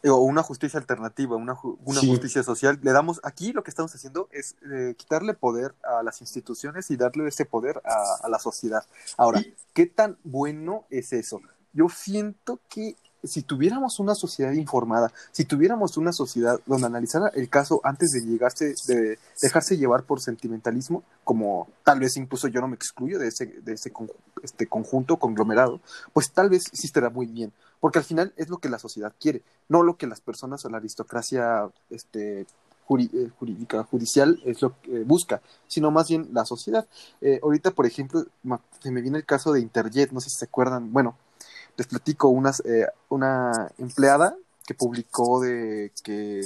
o una justicia alternativa, una, ju- una Sí. justicia social. Le damos, aquí lo que estamos haciendo es eh, quitarle poder a las instituciones y darle ese poder a, a la sociedad. Ahora, ¿qué tan bueno es eso? Yo siento que si tuviéramos una sociedad informada, si tuviéramos una sociedad donde analizara el caso antes de llegarse, de dejarse llevar por sentimentalismo, como tal vez incluso yo no me excluyo de ese, de ese este conjunto, conglomerado, pues tal vez sí estará muy bien, porque al final es lo que la sociedad quiere, no lo que las personas o la aristocracia este, eh, jurídica, judicial es lo que busca, sino más bien la sociedad. Eh, ahorita, por ejemplo, se me viene el caso de Interjet, no sé si se acuerdan, bueno, les platico, unas, eh, una empleada que publicó de que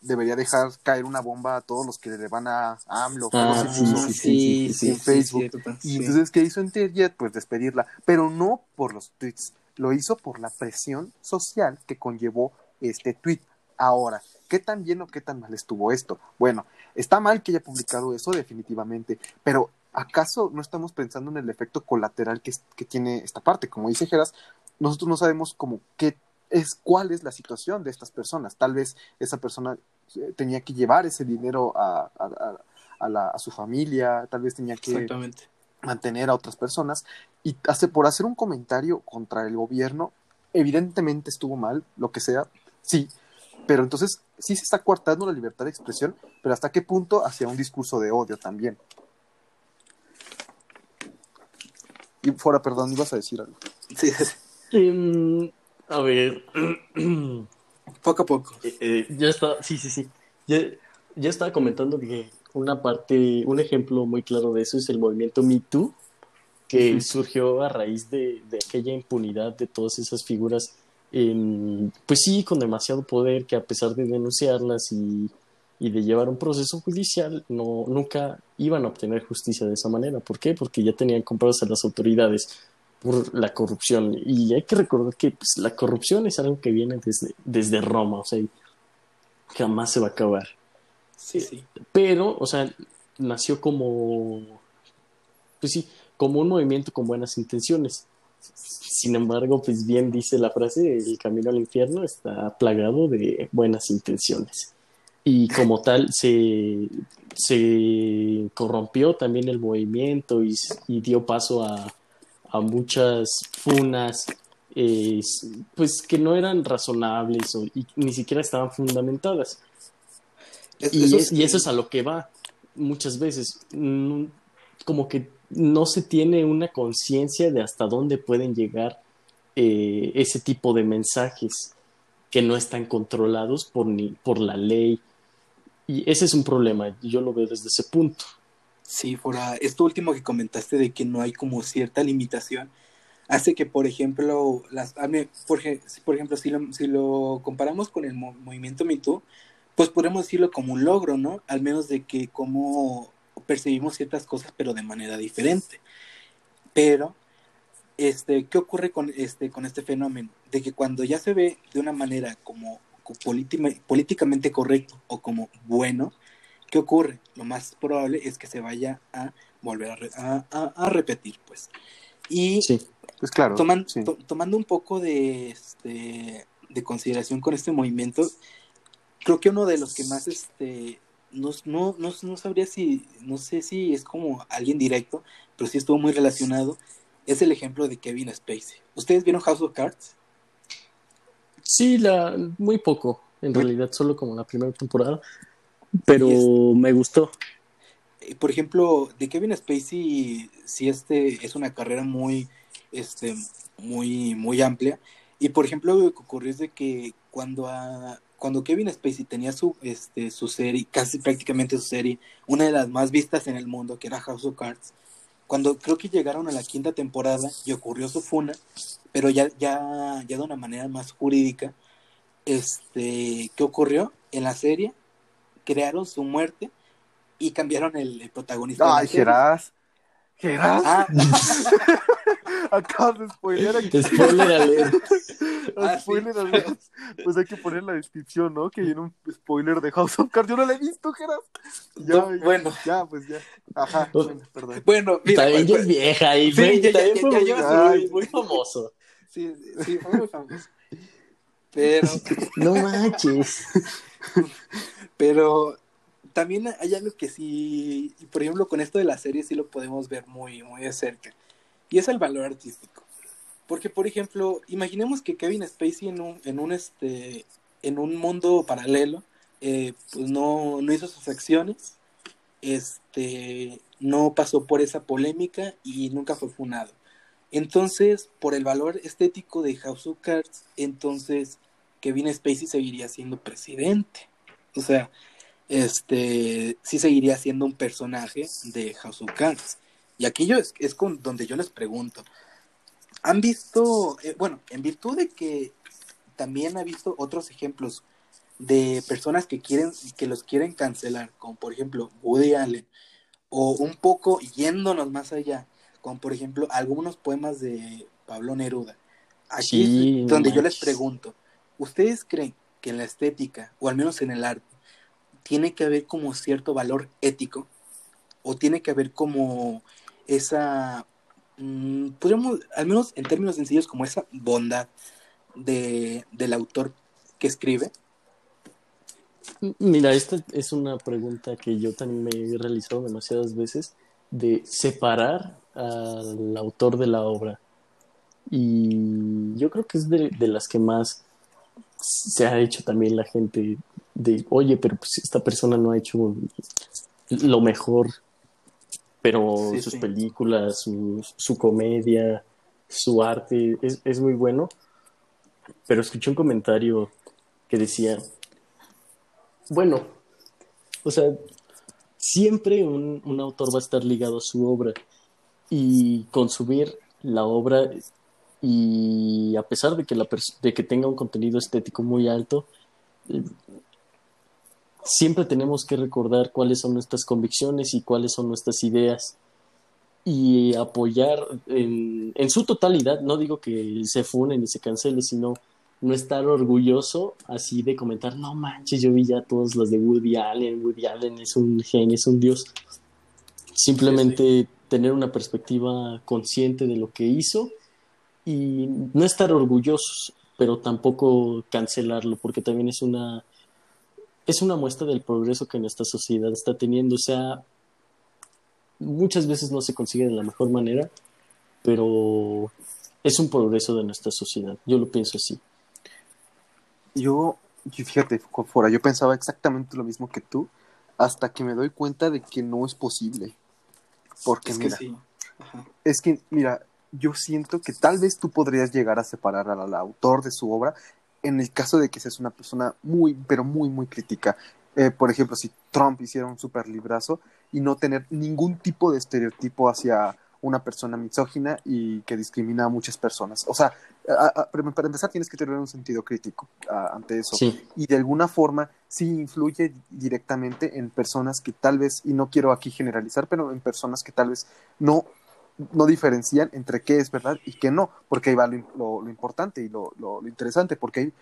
debería dejar caer una bomba a todos los que le van a, AMLO. Ah, en Facebook. cierto, Y entonces, ¿qué hizo Interjet? Pues despedirla, pero no por los tweets, lo hizo por la presión social que conllevó este tweet. Ahora, ¿qué tan bien o qué tan mal estuvo esto? Bueno, está mal que haya publicado eso definitivamente, pero ¿acaso no estamos pensando en el efecto colateral que, que tiene esta parte? Como dice Geras, nosotros no sabemos como qué es, cuál es la situación de estas personas. Tal vez esa persona eh, tenía que llevar ese dinero a, a- a- a la- a su familia, tal vez tenía que mantener a otras personas y hace, por hacer un comentario contra el gobierno, evidentemente estuvo mal, lo que sea, sí, pero entonces sí se está coartando la libertad de expresión, pero hasta qué punto hacia un discurso de odio también. Y fuera, perdón, ibas a decir algo. Sí. Em, a ver. Poco a poco. Eh, eh, ya está, sí, sí, sí. Ya, ya estaba comentando que una parte, un ejemplo muy claro de eso es el movimiento Me Too, que surgió a raíz de, de aquella impunidad de todas esas figuras, pues sí, con demasiado poder, que a pesar de denunciarlas y, y de llevar un proceso judicial, no, nunca iban a obtener justicia de esa manera. ¿Por qué? Porque ya tenían compradas a las autoridades. por la corrupción. Y hay que recordar que pues, la corrupción es algo que viene desde, desde Roma, o sea, jamás se va a acabar. Sí, sí. Pero, o sea, nació como, pues sí, como un movimiento con buenas intenciones. Sin embargo, pues bien dice la frase, el camino al infierno está plagado de buenas intenciones. Y como tal, se, se corrompió también el movimiento y, y dio paso a, a muchas funas, eh, pues que no eran razonables o, y ni siquiera estaban fundamentadas. Es- Y, eso es- y eso es a lo que va muchas veces. Mm, Como que no se tiene una conciencia de hasta dónde pueden llegar eh, ese tipo de mensajes que no están controlados por, ni, por la ley. Y ese es un problema, yo lo veo desde ese punto. Sí, fuera esto último que comentaste de que no hay como cierta limitación, hace que, por ejemplo, las, por, por ejemplo, si lo, si lo comparamos con el mo- movimiento Me Too, pues podemos decirlo como un logro, ¿no? Al menos de que como percibimos ciertas cosas, pero de manera diferente. Pero, este, ¿qué ocurre con este, con este fenómeno? De que cuando ya se ve de una manera como, políticamente correcto o como bueno, ¿qué ocurre? Lo más probable es que se vaya a volver a, re- a- a- a repetir, pues. Y Sí. Pues claro. toman- sí. to- tomando un poco de, este, de consideración con este movimiento, creo que uno de los que más, este, no, no, no, no sabría si, no sé si es como alguien directo, pero sí estuvo muy relacionado, es el ejemplo de Kevin Spacey. ¿Ustedes vieron House of Cards? Sí, la, muy poco, en realidad, solo como la primera temporada. Pero me gustó. Por ejemplo, de Kevin Spacey, sí este es una carrera muy, este, muy, muy amplia. Y por ejemplo, lo que ocurrió es de que cuando a- cuando Kevin Spacey tenía su, este, su serie, casi prácticamente su serie, una de las más vistas en el mundo, que era House of Cards, cuando creo que llegaron a la quinta temporada y ocurrió su funa, pero ya, ya, ya de una manera más jurídica, este, ¿qué ocurrió? En la serie crearon su muerte y cambiaron el, el protagonista. de la Ay. Geraz. Geraz. Ah, Acabas de spoilear aquí. Spoiler alert. Ah, sí. Spoiler. Pues hay que poner en la descripción, ¿no? Que viene un spoiler de House of Cards. Yo no la he visto, Geraz. Ya, no, ya, bueno, ya, pues ya. Ajá, bueno, perdón. bueno, mira, también ya pues, es vieja y Sí, ya- ya- también ya- fue ya muy, famoso. sí, sí, fue muy famoso. Pero, No manches. pero también hay algo que sí, y por ejemplo, con esto de la serie sí lo podemos ver muy, muy de cerca, y es el valor artístico. Porque, por ejemplo, imaginemos que Kevin Spacey en un, en un, este, en un mundo paralelo, eh, pues no, no hizo sus acciones, este, no pasó por esa polémica y nunca fue funado. Entonces, por el valor estético de House of Cards, entonces Kevin Spacey seguiría siendo presidente. O sea, este sí seguiría siendo un personaje de House of Cards. Y aquí yo es, es con donde yo les pregunto, ¿han visto, eh, bueno, en virtud de que también ha visto otros ejemplos de personas que quieren, que los quieren cancelar, como por ejemplo Woody Allen, o un poco yéndonos más allá, como por ejemplo algunos poemas de Pablo Neruda. Aquí Sí, es donde yo les pregunto, ¿ustedes creen que en la estética, o al menos en el arte, tiene que haber como cierto valor ético? ¿O tiene que haber como esa, mm, podríamos, al menos en términos sencillos, como esa bondad de, del autor que escribe? Mira, esta es una pregunta que yo también me he realizado demasiadas veces de separar al autor de la obra. Y yo creo que es de, de las que más se ha hecho también la gente de, oye, pero pues esta persona no ha hecho lo mejor, pero Sí, sus sí. películas, su, su comedia, su arte es, es muy bueno. Pero escuché un comentario que decía, bueno, o sea, siempre un, un autor va a estar ligado a su obra y consumir la obra y a pesar de que, la de que tenga un contenido estético muy alto, eh, siempre tenemos que recordar cuáles son nuestras convicciones y cuáles son nuestras ideas. y apoyar en, en su totalidad, no digo que se funen y se cancele, sino no estar orgulloso así de comentar, no manches, yo vi ya todos los de Woody Allen, Woody Allen es un genio, es un dios. Simplemente tener una perspectiva consciente de lo que hizo y no estar orgullosos, pero tampoco cancelarlo, porque también es una es una muestra del progreso que nuestra sociedad está teniendo. O sea, muchas veces no se consigue de la mejor manera, pero es un progreso de nuestra sociedad. Yo lo pienso así. Yo, fíjate, fuera, yo pensaba exactamente lo mismo que tú, hasta que me doy cuenta de que no es posible. Porque Es que mira, sí. es que, mira, yo siento que tal vez tú podrías llegar a separar al, al autor de su obra en el caso de que seas una persona muy, pero muy, muy crítica. Eh, por ejemplo, si Trump hiciera un super librazo y no tener ningún tipo de estereotipo hacia una persona misógina y que discrimina a muchas personas. O sea, a- a- para empezar tienes que tener un sentido crítico a- ante eso Sí, y de alguna forma sí influye directamente en personas que tal vez, y no quiero aquí generalizar, pero en personas que tal vez no, no diferencian entre qué es verdad y qué no, porque ahí va lo, lo- lo importante y lo, interesante, porque hay,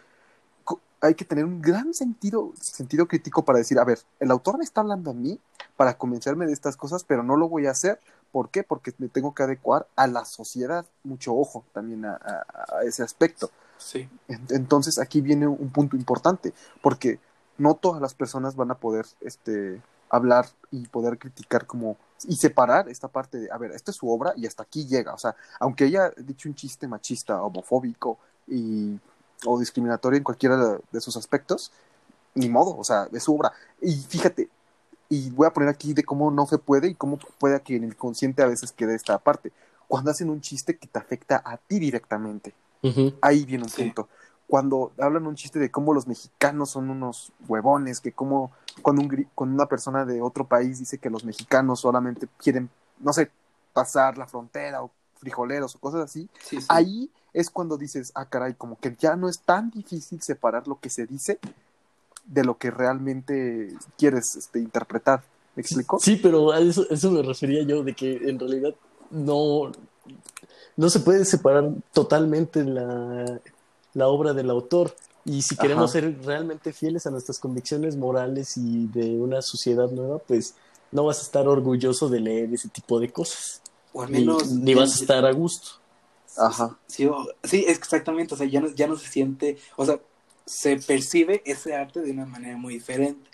hay que tener un gran sentido, sentido crítico para decir, a ver, el autor me está hablando a mí para convencerme de estas cosas, pero no lo voy a hacer. ¿Por qué? Porque me tengo que adecuar a la sociedad. Mucho ojo también a- a- a ese aspecto. Sí. En- Entonces aquí viene un punto importante, porque no todas las personas van a poder este, hablar y poder criticar como y separar esta parte de, a ver, esta es su obra y hasta aquí llega. O sea, aunque haya dicho un chiste machista, homofóbico y, o discriminatorio en cualquiera de, sus aspectos, ni modo, o sea, es su obra. Y fíjate, y voy a poner aquí de cómo no se puede y cómo puede que en el consciente a veces quede esta parte. Cuando hacen un chiste que te afecta a ti directamente Ujú. ahí viene un Sí. punto. Cuando hablan un chiste de cómo los mexicanos son unos huevones, que como cuando, un, cuando una persona de otro país dice que los mexicanos solamente quieren, no sé, pasar la frontera o frijoleros o cosas así, Sí, sí. ahí es cuando dices, ah, caray, como que ya no es tan difícil separar lo que se dice de lo que realmente quieres este, interpretar. ¿Me explico? Sí, pero a eso, eso me refería yo, de que en realidad no, no se puede separar totalmente la, la obra del autor. Y si queremos Ajá. ser realmente fieles a nuestras convicciones morales y de una sociedad nueva, pues no vas a estar orgulloso de leer ese tipo de cosas. O al menos. ni vas a estar a gusto. Ajá. Sí, o- sí, exactamente, o sea, ya no, ya no se siente, o sea, se percibe ese arte de una manera muy diferente,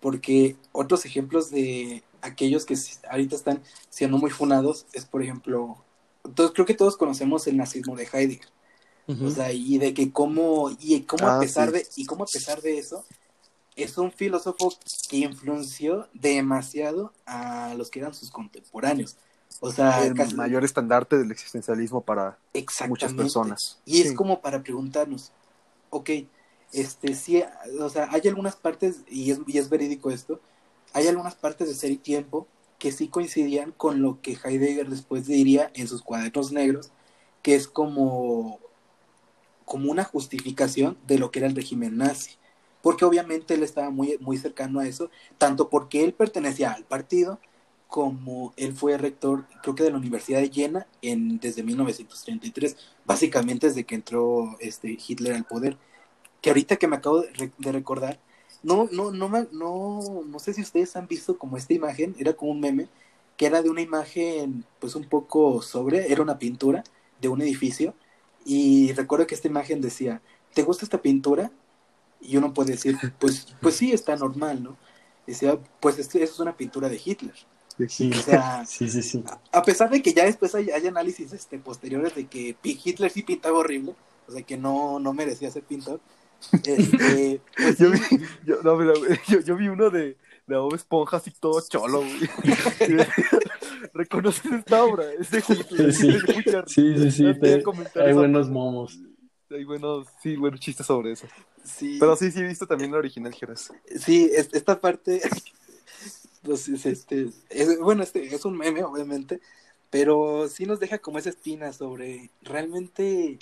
porque otros ejemplos de aquellos que ahorita están siendo muy funados es, por ejemplo, todos, creo que todos conocemos el nazismo de Heidegger, o sea, y de que cómo, y cómo a Ah, pesar sí. de, y cómo a pesar de eso, es un filósofo que influenció demasiado a los que eran sus contemporáneos. O sea, El casi- mayor estandarte del existencialismo para muchas personas. Y es Sí. como para preguntarnos, ok, este sí, o sea, hay algunas partes, y es, y es verídico esto, hay algunas partes de Ser y Tiempo que sí coincidían con lo que Heidegger después diría en sus cuadernos negros, que es como, como una justificación de lo que era el régimen nazi. Porque obviamente él estaba muy, muy cercano a eso, tanto porque él pertenecía al partido, como él fue rector, creo que de la Universidad de Jena en, desde 1933, básicamente desde que entró este, Hitler al poder. Que ahorita que me acabo de, de recordar, no, no, no, no, no sé si ustedes han visto como esta imagen, era como un meme, que era de una imagen pues un poco sobria, era una pintura de un edificio, y recuerdo que esta imagen decía, ¿te gusta esta pintura? Y uno puede decir, pues, pues sí, está normal, ¿no? Decía, pues esto, eso es una pintura de Hitler. Sí, O sea, sí, sí, sí. a pesar de que ya después hay, hay análisis este, posteriores de que Hitler sí pintaba horrible, o sea que no, no merecía ser pintor. Este, pues Yo vi, yo, no, yo, yo vi uno de, de Bob Esponja así todo cholo, güey. ¿Reconoces esta obra? Es de Hitler. Sí. Sí, sí. No te hay buenos momos. Hay buenos, sí, buenos chistes sobre eso. sí, Pero sí, sí he visto también la original, Geras. sí, es- esta parte, pues, es, este, es- bueno, este es un meme, obviamente, pero sí nos deja como esa espina sobre realmente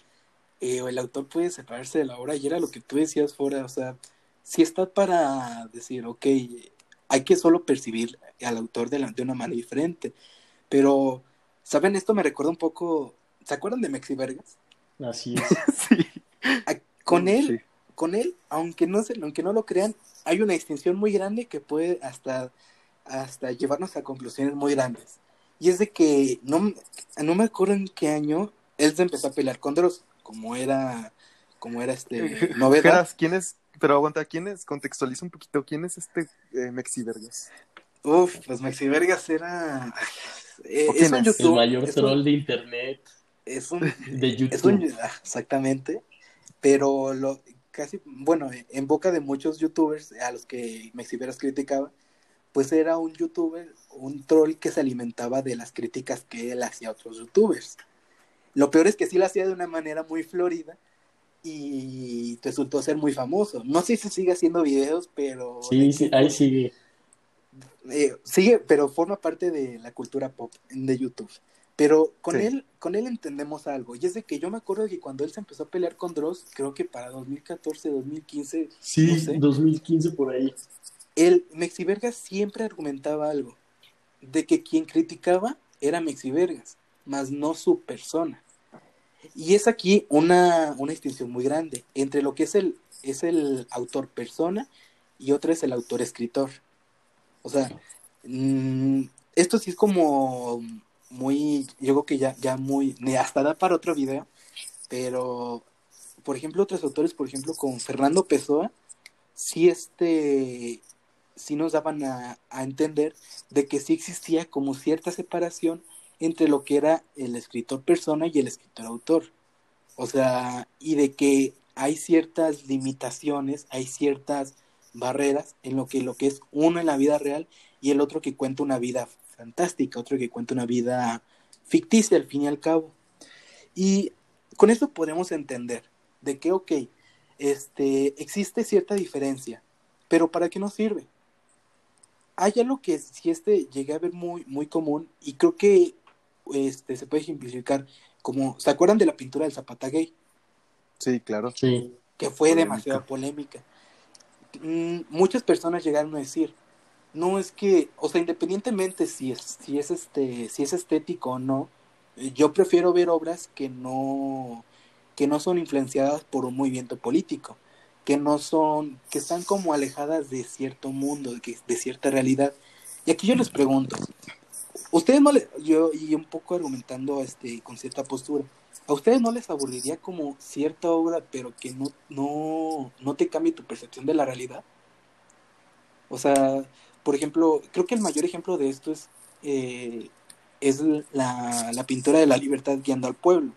eh, el autor puede separarse de la obra y era lo que tú decías fuera, o sea, sí está para decir, ok, hay que solo percibir al autor de, la- de una manera diferente, pero ¿Saben? Esto me recuerda un poco. ¿Se acuerdan de Mexi Vergas? Así es. sí. A- Con él, Sí. con él, aunque no se, aunque no lo crean, hay una distinción muy grande que puede hasta, hasta llevarnos a conclusiones muy grandes. Y es de que no, no me acuerdo en qué año él se empezó a pelear con Dross, como era, como era este novedad. ¿quién es? Pero aguanta, ¿quién es? Contextualiza un poquito. ¿Quién es este eh, Mexi Vergas? Uf, pues Maxi Vergas era eh, ¿O es un? YouTube, El mayor es un- troll de internet, es un, de Es YouTube. un, ah, exactamente, pero lo casi, bueno, en boca de muchos youtubers a los que Mexiveras criticaba, pues era un youtuber, un troll que se alimentaba de las críticas que él hacía a otros youtubers. Lo peor es que sí lo hacía de una manera muy florida y resultó ser muy famoso. No sé si sigue haciendo videos, pero Sí, sí, ahí sigue. eh, sigue, pero forma parte de la cultura pop de YouTube. Pero con Sí. él, con él entendemos algo. Y es de que yo me acuerdo que cuando él se empezó a pelear con Dross, creo que para 2014, 2015, Sí, no sé, 2015 por ahí. el Mexivergas siempre argumentaba algo. De que quien criticaba era Mexivergas, más no su persona. Y es aquí una, una distinción muy grande entre lo que es el, es el autor persona y otro es el autor escritor. O sea, mm, esto sí es como muy, yo creo que ya, ya muy, hasta da para otro video, pero, por ejemplo, otros autores, por ejemplo, con Fernando Pessoa, sí este, sí nos daban a, a entender de que sí existía como cierta separación entre lo que era el escritor persona y el escritor autor. O sea, y de que hay ciertas limitaciones, hay ciertas barreras en lo que lo que es uno en la vida real y el otro que cuenta una vida fantástica, otro que cuenta una vida ficticia al fin y al cabo. Y con esto podemos entender de que, ok, este, existe cierta diferencia, pero ¿para qué nos sirve? Hay algo que si este llegué a ver muy, muy común y creo que este, se puede ejemplificar como, ¿se acuerdan de la pintura del Zapata Gay? Sí, claro. Sí. que fue Polémica. demasiado polémica. Mm, muchas personas llegaron a decir, no es que, o sea, independientemente si es, si es este, si es estético o no, eh, yo prefiero ver obras que no, que no son influenciadas por un movimiento político, que no son, que están como alejadas de cierto mundo, de, que- de cierta realidad. Y aquí yo les pregunto, ustedes no le, yo, y un poco argumentando este, con cierta postura, ¿A ustedes no les aburriría como cierta obra, pero que no, no, no te cambie tu percepción de la realidad? O sea, por ejemplo, creo que el mayor ejemplo de esto es, eh, es la, la pintura de la libertad guiando al pueblo.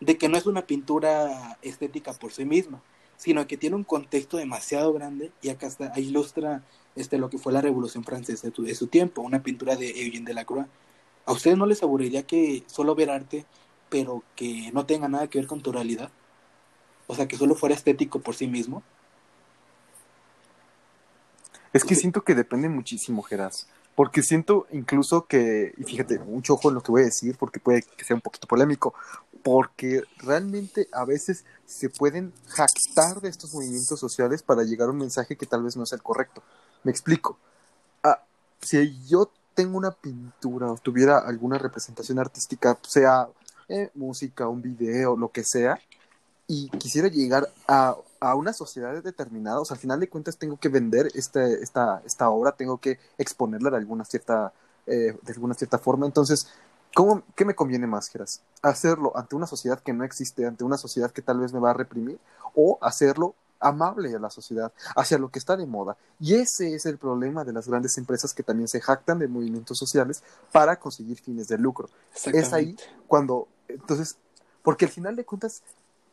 De que no es una pintura estética por sí misma, sino que tiene un contexto demasiado grande y acá está, ahí ilustra este, lo que fue la Revolución Francesa de, tu- de su tiempo, una pintura de Eugène Delacroix. ¿A ustedes no les aburriría que solo ver arte pero que no tenga nada que ver con tu realidad. O sea, que solo fuera estético por sí mismo. Es que siento que depende muchísimo, Geras. Porque siento incluso que, y fíjate, mucho ojo en lo que voy a decir, porque puede que sea un poquito polémico, porque realmente a veces se pueden jactar de estos movimientos sociales para llegar a un mensaje que tal vez no es el correcto. Me explico. Ah, si yo tengo una pintura o tuviera alguna representación artística, sea eh, música, un video, lo que sea, y quisiera llegar a, a una sociedad determinada, o sea, al final de cuentas tengo que vender este, esta, esta obra, tengo que exponerla de alguna cierta, eh, de alguna cierta forma. Entonces, ¿cómo, ¿qué me conviene más, Geras? ¿Hacerlo ante una sociedad que no existe, ante una sociedad que tal vez me va a reprimir? ¿O hacerlo amable a la sociedad, hacia lo que está de moda? Y ese es el problema de las grandes empresas que también se jactan de movimientos sociales para conseguir fines de lucro. Es ahí cuando, entonces, porque al final de cuentas,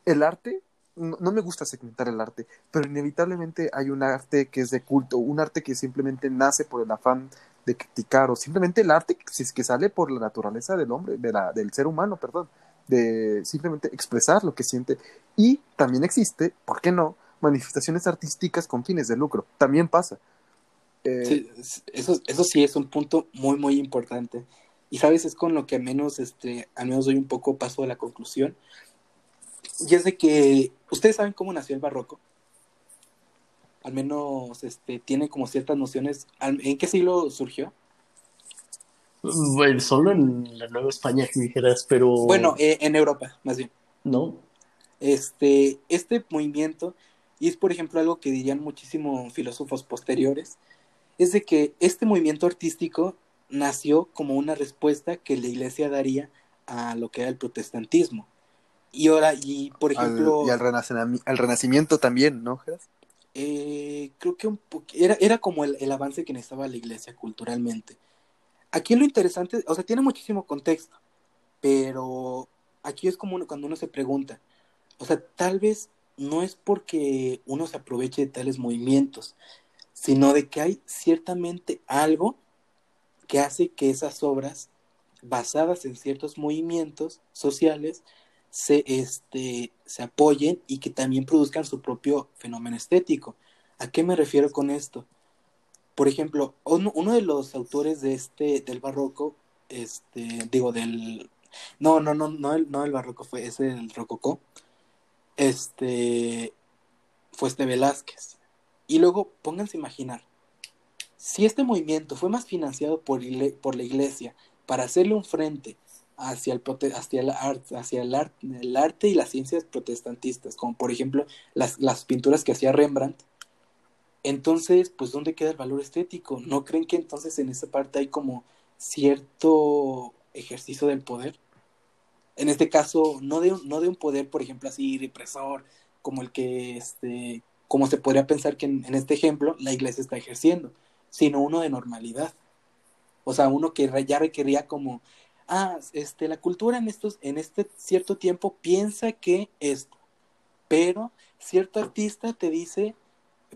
el arte, no, no me gusta segmentar el arte, pero inevitablemente hay un arte que es de culto, un arte que simplemente nace por el afán de criticar, o simplemente el arte que, que sale por la naturaleza del hombre, de la, del ser humano, perdón, de simplemente expresar lo que siente. Y también existe, ¿por qué no?, manifestaciones artísticas con fines de lucro. También pasa. Eh, Sí, eso, eso sí es un punto muy, muy importante. Y sabes, es con lo que al menos, este, al menos doy un poco paso a la conclusión. Y es de que, ¿ustedes saben cómo nació el barroco? Al menos, este, tiene como ciertas nociones. Al- ¿En qué siglo surgió? Bueno, solo en la Nueva España que dijeras, pero... Bueno, eh, en Europa, más bien. ¿No? Este, este movimiento, y es por ejemplo algo que dirían muchísimos filósofos posteriores, es de que este movimiento artístico nació como una respuesta que la iglesia daría a lo que era el protestantismo. Y ahora, y por ejemplo... Al, y al, renacimiento, al renacimiento también, ¿no, Geras? Eh, creo que un era, era como el, el, avance que necesitaba la iglesia culturalmente. Aquí lo interesante, o sea, tiene muchísimo contexto, pero aquí es como uno, cuando uno se pregunta, o sea, tal vez no es porque uno se aproveche de tales movimientos, sino de que hay ciertamente algo que hace que esas obras basadas en ciertos movimientos sociales se, este, se apoyen y que también produzcan su propio fenómeno estético. ¿A qué me refiero con esto? Por ejemplo, uno, de los autores de este, del barroco, este, digo, del, no, no, no, no el, no el barroco fue, es el rococó, este, fue este Velázquez. Y luego pónganse a imaginar, si este movimiento fue más financiado por, por la iglesia para hacerle un frente hacia el, hacia el, hacia el, el arte y las ciencias protestantistas, como por ejemplo las, las pinturas que hacía Rembrandt, entonces, pues, ¿dónde queda el valor estético? ¿No creen que entonces en esa parte hay como cierto ejercicio del poder? En este caso, no de, no de un poder, por ejemplo, así represor, como el que, este, como se podría pensar que en, este ejemplo la iglesia está ejerciendo, sino uno de normalidad. O sea, uno que ya requería como ah, este, la cultura en, estos, en este cierto tiempo piensa que esto, pero cierto artista te dice,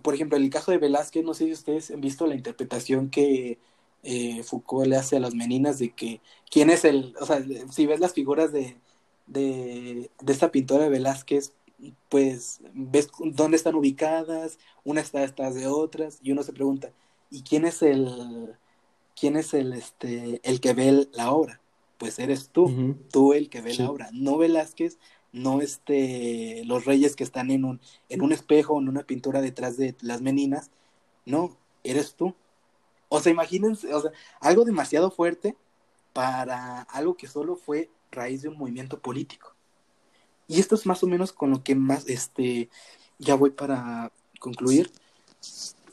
por ejemplo, en el caso de Velázquez, no sé si ustedes han visto la interpretación que eh, Foucault le hace a las meninas de que quién es el, o sea, si ves las figuras de, de, de esta pintora de Velázquez, pues ves dónde están ubicadas, una está detrás de otras, y uno se pregunta, ¿y quién es el, quién es el, este, el que ve la obra? pues eres tú, tú el que ve la obra, no Velázquez, no este, los reyes que están en un, en un espejo, en una pintura detrás de las meninas, no, eres tú. O sea, imagínense, o sea, algo demasiado fuerte para algo que solo fue raíz de un movimiento político. Y esto es más o menos con lo que más, este, ya voy para concluir,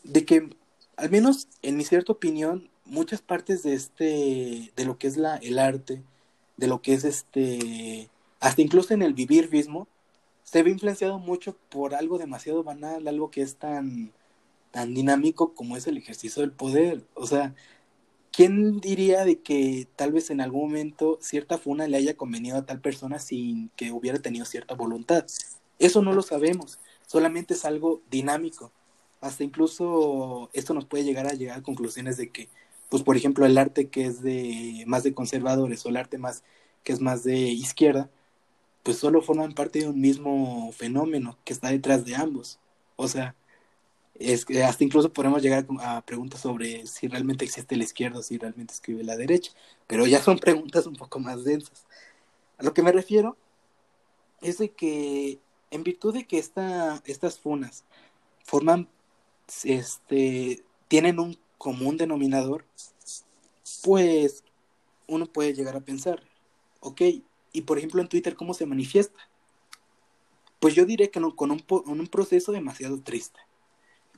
de que, al menos en mi cierta opinión, muchas partes de este, de lo que es la, el arte, de lo que es este, hasta incluso en el vivir mismo, se ve influenciado mucho por algo demasiado banal, algo que es tan, tan dinámico como es el ejercicio del poder. O sea, ¿quién diría de que tal vez en algún momento cierta funa le haya convenido a tal persona sin que hubiera tenido cierta voluntad? Eso no lo sabemos, solamente es algo dinámico. Hasta incluso esto nos puede llegar a llegar a conclusiones de que pues por ejemplo el arte que es de más de conservadores o el arte más que es más de izquierda, pues solo forman parte de un mismo fenómeno que está detrás de ambos. O sea, es que hasta incluso podemos llegar a preguntas sobre si realmente existe la izquierda o si realmente escribe la derecha, pero ya son preguntas un poco más densas. A lo que me refiero es de que en virtud de que esta, estas funas forman, este, tienen un común denominador, pues uno puede llegar a pensar, ok, y por ejemplo en Twitter, ¿cómo se manifiesta? Pues yo diré que no, con un, un proceso demasiado triste.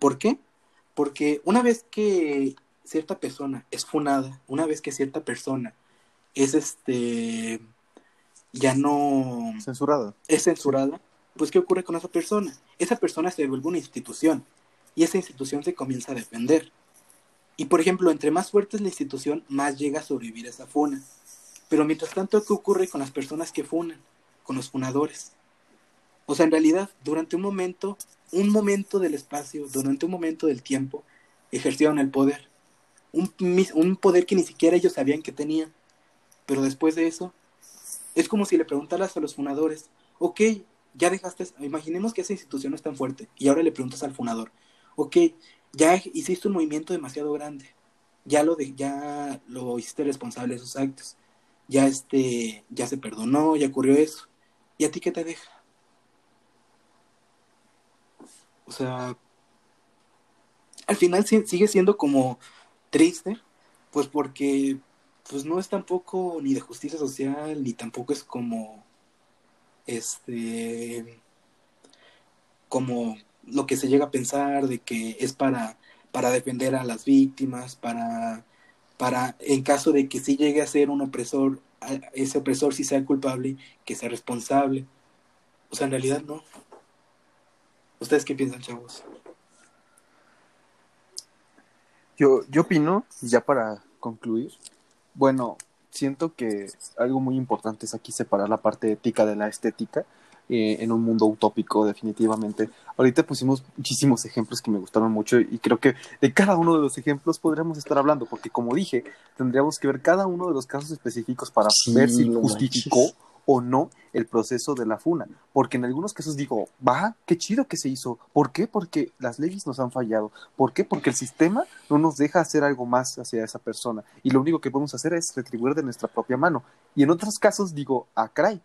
¿Por qué? Porque una vez que cierta persona es funada, una vez que cierta persona es este ya no censurada. Es censurada, pues ¿qué ocurre con esa persona? Esa persona se vuelve una institución y esa institución se comienza a defender. Y por ejemplo, entre más fuerte es la institución, más llega a sobrevivir esa funa. Pero mientras tanto, ¿qué ocurre con las personas que funan? Con los funadores. O sea, en realidad, durante un momento, un momento del espacio, durante un momento del tiempo, ejercieron el poder. Un, un poder que ni siquiera ellos sabían que tenían. Pero después de eso, es como si le preguntaras a los funadores, ok, ya dejaste, imaginemos que esa institución no es tan fuerte, y ahora le preguntas al funador, ok, ya hiciste un movimiento demasiado grande, ya lo, de, ya lo hiciste responsable de sus actos, ya, este, ya se perdonó, ya ocurrió eso, ¿y a ti qué te deja? O sea, al final sigue siendo como triste, pues porque pues no es tampoco ni de justicia social, ni tampoco es como, este, como lo que se llega a pensar de que es para, para defender a las víctimas, para, para, en caso de que sí llegue a ser un opresor, ese opresor sí sea culpable, que sea responsable. O sea, en realidad no. ¿Ustedes qué piensan, chavos? Yo, yo opino, ya para concluir, bueno, siento que algo muy importante es aquí separar la parte ética de la estética eh, en un mundo utópico, definitivamente. Ahorita pusimos muchísimos ejemplos que me gustaron mucho y creo que de cada uno de los ejemplos podríamos estar hablando, porque como dije, tendríamos que ver cada uno de los casos específicos para ver si justificó o no el proceso de la funa. Porque en algunos casos digo, va, qué chido que se hizo. ¿Por qué? Porque las leyes nos han fallado. ¿Por qué? Porque el sistema no nos deja hacer algo más hacia esa persona. Y lo único que podemos hacer es retribuir de nuestra propia mano. Y en otros casos digo, ah, caray,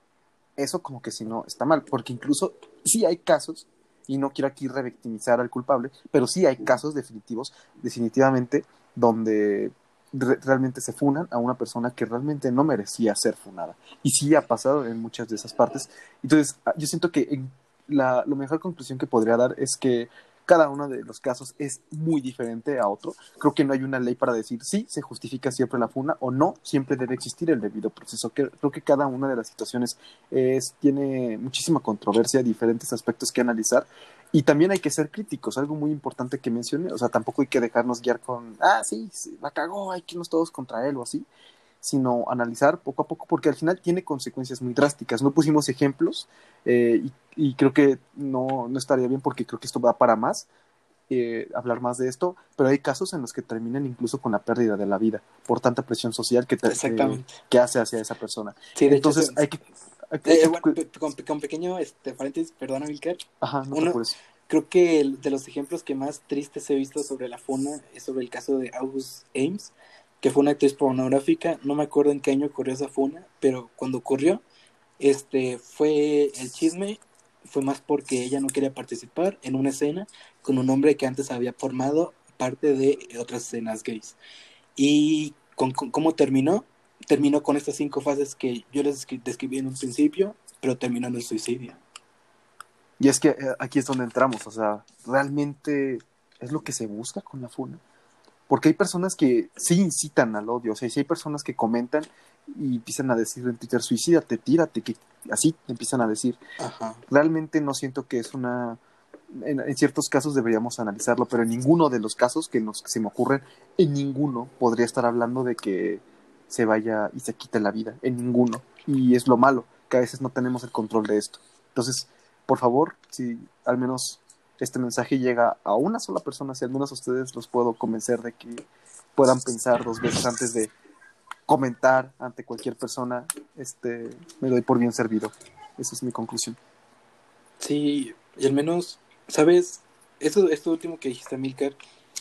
eso como que si no está mal. Porque incluso sí hay casos, y no quiero aquí revictimizar al culpable, pero sí hay casos definitivos, definitivamente, donde realmente se funan a una persona que realmente no merecía ser funada. Y sí ha pasado en muchas de esas partes. Entonces, ah, yo siento que la, la mejor conclusión que podría dar es que cada uno de los casos es muy diferente a otro. Creo que no hay una ley para decir sí, se justifica siempre la funa o no, siempre debe existir el debido proceso. Creo que cada una de las situaciones es, tiene muchísima controversia, diferentes aspectos que analizar y también hay que ser críticos, algo muy importante que mencioné, o sea, tampoco hay que dejarnos guiar con, ah, sí, la cagó, hay que irnos todos contra él o así, sino analizar poco a poco, porque al final tiene consecuencias muy drásticas. No pusimos ejemplos eh, y, creo que no, no estaría bien porque creo que esto va para más, eh, hablar más de esto, pero hay casos en los que terminan incluso con la pérdida de la vida por tanta presión social que, que hace hacia esa persona. Sí, Entonces hay que eh, con, pequeño este, paréntesis, perdona, Milker. Ajá, no Creo que de los ejemplos que más tristes he visto sobre la FUNA es sobre el caso de August Ames, que fue una actriz pornográfica. No me acuerdo en qué año ocurrió esa FUNA, pero cuando ocurrió, este, fue el chisme, fue más porque ella no quería participar en una escena con un hombre que antes había formado parte de otras escenas gays. Y con cómo terminó, terminó con estas cinco fases que yo les describí en un principio, pero terminó en el suicidio. Y es que eh, aquí es donde entramos, o sea, realmente es lo que se busca con la funa. Porque hay personas que sí incitan al odio, o sea, si hay personas que comentan y empiezan a decir en Twitter, suicídate, tírate, que así empiezan a decir. Realmente no siento que es una... En, en, ciertos casos deberíamos analizarlo, pero en ninguno de los casos que, nos, que se me ocurren, en ninguno podría estar hablando de que se vaya y se quite la vida, en ninguno. Y es lo malo, que a veces no tenemos el control de esto. Entonces, por favor, si al menos este mensaje llega a una sola persona, si algunos de ustedes los puedo convencer de que puedan pensar dos veces antes de comentar ante cualquier persona, este, me doy por bien servido. Esa es mi conclusión. Sí, y al menos, ¿sabes? Eso, esto último que dijiste, Milker,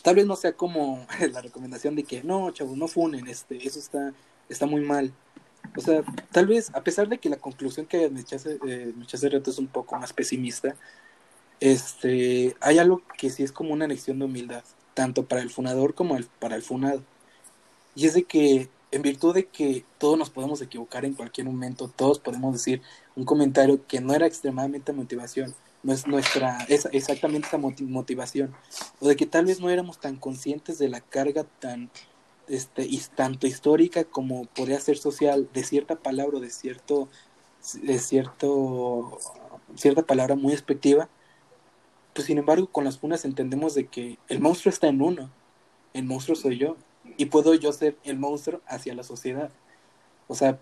Tal vez no sea como la recomendación de que no, chavos, no funen, este, eso está, está muy mal. O sea, tal vez, a pesar de que la conclusión que me echaste, eh, reto es un poco más pesimista, este, hay algo que sí es como una lección de humildad, tanto para el funador como para el funado. Y es de que, en virtud de que todos nos podemos equivocar en cualquier momento, todos podemos decir un comentario que no era extremadamente motivación, nuestra, es exactamente esa motivación, o de que tal vez no éramos tan conscientes de la carga tan, este, y tanto histórica como podría ser social de cierta palabra o de cierto, de cierto, cierta palabra muy expectiva, pues sin embargo con las funas entendemos de que el monstruo está en uno, el monstruo soy yo, y puedo yo ser el monstruo hacia la sociedad. O sea,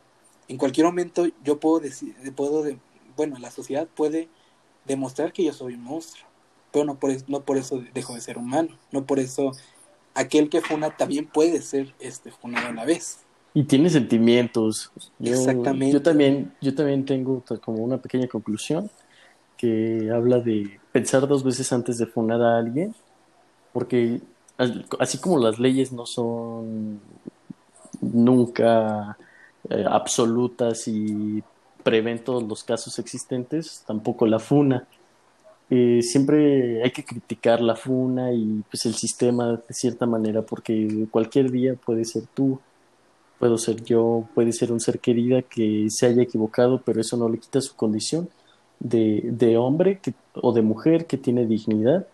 en cualquier momento yo puedo decir, puedo, de, bueno, la sociedad puede demostrar que yo soy un monstruo. Pero no por, no por eso dejo de ser humano. No por eso aquel que funa también puede ser este funado a la vez. Y tiene sentimientos. Exactamente. Yo también, yo también tengo como una pequeña conclusión que habla de pensar dos veces antes de funar a alguien, porque así como las leyes no son nunca eh, absolutas y prevén todos los casos existentes, tampoco la FUNA. Eh, siempre hay que criticar la FUNA y pues el sistema de cierta manera porque cualquier día puede ser tú puedo ser yo, puede ser un ser querida que se haya equivocado, pero eso no le quita su condición de, de hombre que, o de mujer que tiene dignidad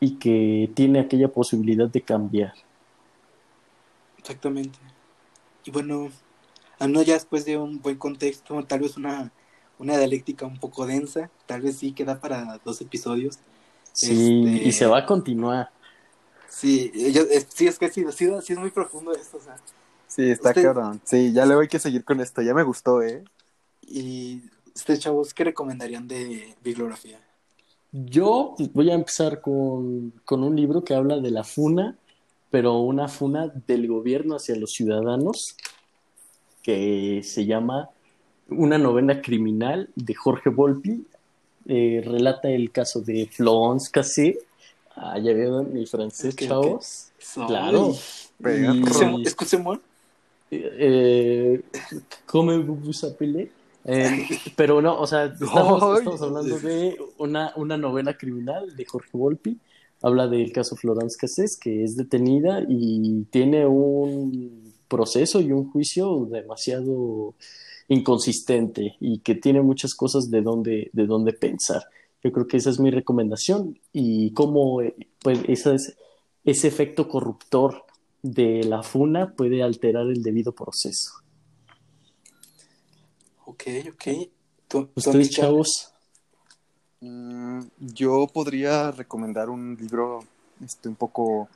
y que tiene aquella posibilidad de cambiar. Exactamente. Y bueno, al menos ya después de un buen contexto, tal vez una, una dialéctica un poco densa, tal vez sí queda para dos episodios. Sí, Este, y se va a continuar. Sí, yo- es- sí, es que sí, sí, sí es muy profundo esto, o sea. Sí, está Usted- cabrón. Sí, ya luego hay que seguir con esto. Ya me gustó, ¿eh? Y ustedes, chavos, ¿qué recomendarían de bibliografía? Yo voy a empezar con, con un libro que habla de la funa, pero una funa del gobierno hacia los ciudadanos, que se llama Una novela criminal de Jorge Volpi. Eh, relata el caso de Florence Cassé. Ah, ya vieron mi francés, Ok, ok. chavos. Claro. Y- ¿Escuchemos- eh, ¿Cómo vous appelez? Eh, pero no, o sea, estamos hablando de una, una novela criminal de Jorge Volpi. Habla del caso Florence Cassés, que es detenida y tiene un proceso y un juicio demasiado inconsistente y que tiene muchas cosas de donde, de donde pensar. Yo creo que esa es mi recomendación y cómo eh, pues, esa es- ese efecto corruptor de la funa puede alterar el debido proceso. Ok, ok. ¿Tú, tú, Ustedes, chavos, Mm, yo podría recomendar un libro este, un poco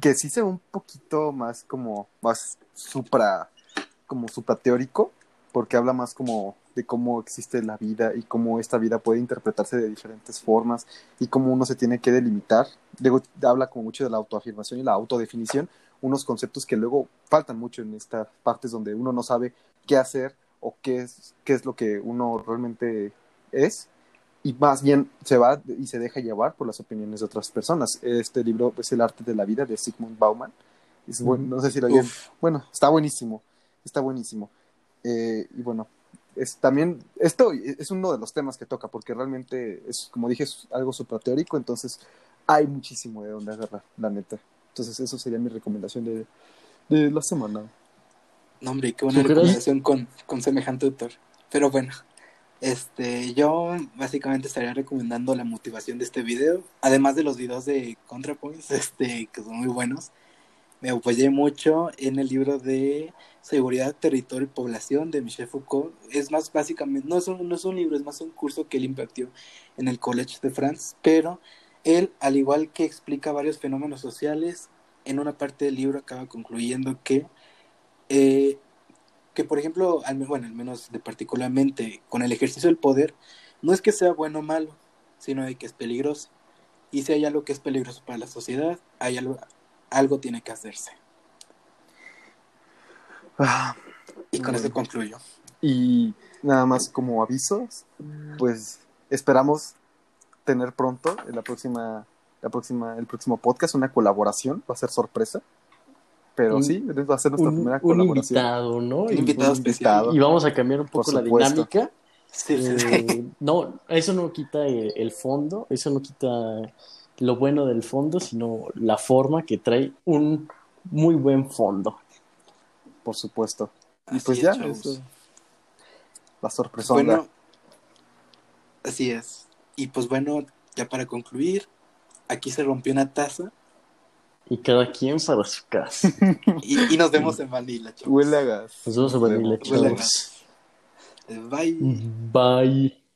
que sí sea un poquito más como más supra como supra teórico porque habla más como de cómo existe la vida y cómo esta vida puede interpretarse de diferentes formas y cómo uno se tiene que delimitar. Luego habla como mucho de la autoafirmación y la autodefinición, unos conceptos que luego faltan mucho en estas partes donde uno no sabe qué hacer o qué es, qué es lo que uno realmente es y más bien se va y se deja llevar por las opiniones de otras personas. Este libro es El arte de la vida de Sigmund Bauman. Es buen- Ujú. no sé si lo Bueno, está buenísimo. Está buenísimo. Eh, y bueno, es también esto es uno de los temas que toca porque realmente es como dije es algo suprateórico, entonces hay muchísimo de donde agarrar, la neta. Entonces eso sería mi recomendación de, de la semana. no, hombre, qué buena recomendación con, con semejante autor. Pero bueno, este, yo básicamente estaría recomendando la motivación de este video, además de los videos de ContraPoints, este, que son muy buenos. Me apoyé mucho en el libro de Seguridad, Territorio y Población de Michel Foucault. Es más, básicamente, no es, un, no libro, es más un curso que él impartió en el Collège de France, pero él, al igual que explica varios fenómenos sociales, en una parte del libro acaba concluyendo que, eh, que por ejemplo, al, bueno, al menos de particularmente con el ejercicio del poder, no es que sea bueno o malo, sino de que es peligroso. Y si hay algo que es peligroso para la sociedad, hay algo, algo tiene que hacerse. Ah, Y con eso concluyo. y nada más como avisos, pues esperamos tener pronto en la próxima, la próxima, el próximo podcast una colaboración, va a ser sorpresa. Pero Un- sí, va a ser nuestra un, primera un colaboración. invitado, ¿no? Un Y- invitado un especial. Y vamos a cambiar un poco la dinámica. Sí, sí, sí. Eh, no, eso no quita el, el fondo, eso no quita lo bueno del fondo, sino la forma que trae un muy buen fondo. Por supuesto. Y Así pues es, ya, eso, la sorpresa. Bueno, así es. Y pues bueno, ya para concluir, aquí se rompió una taza Y cada quien para su casa. y, y nos vemos en Manila, chavos. Huele a gas. Nos vemos en Manila, chavos. Bye. Bye.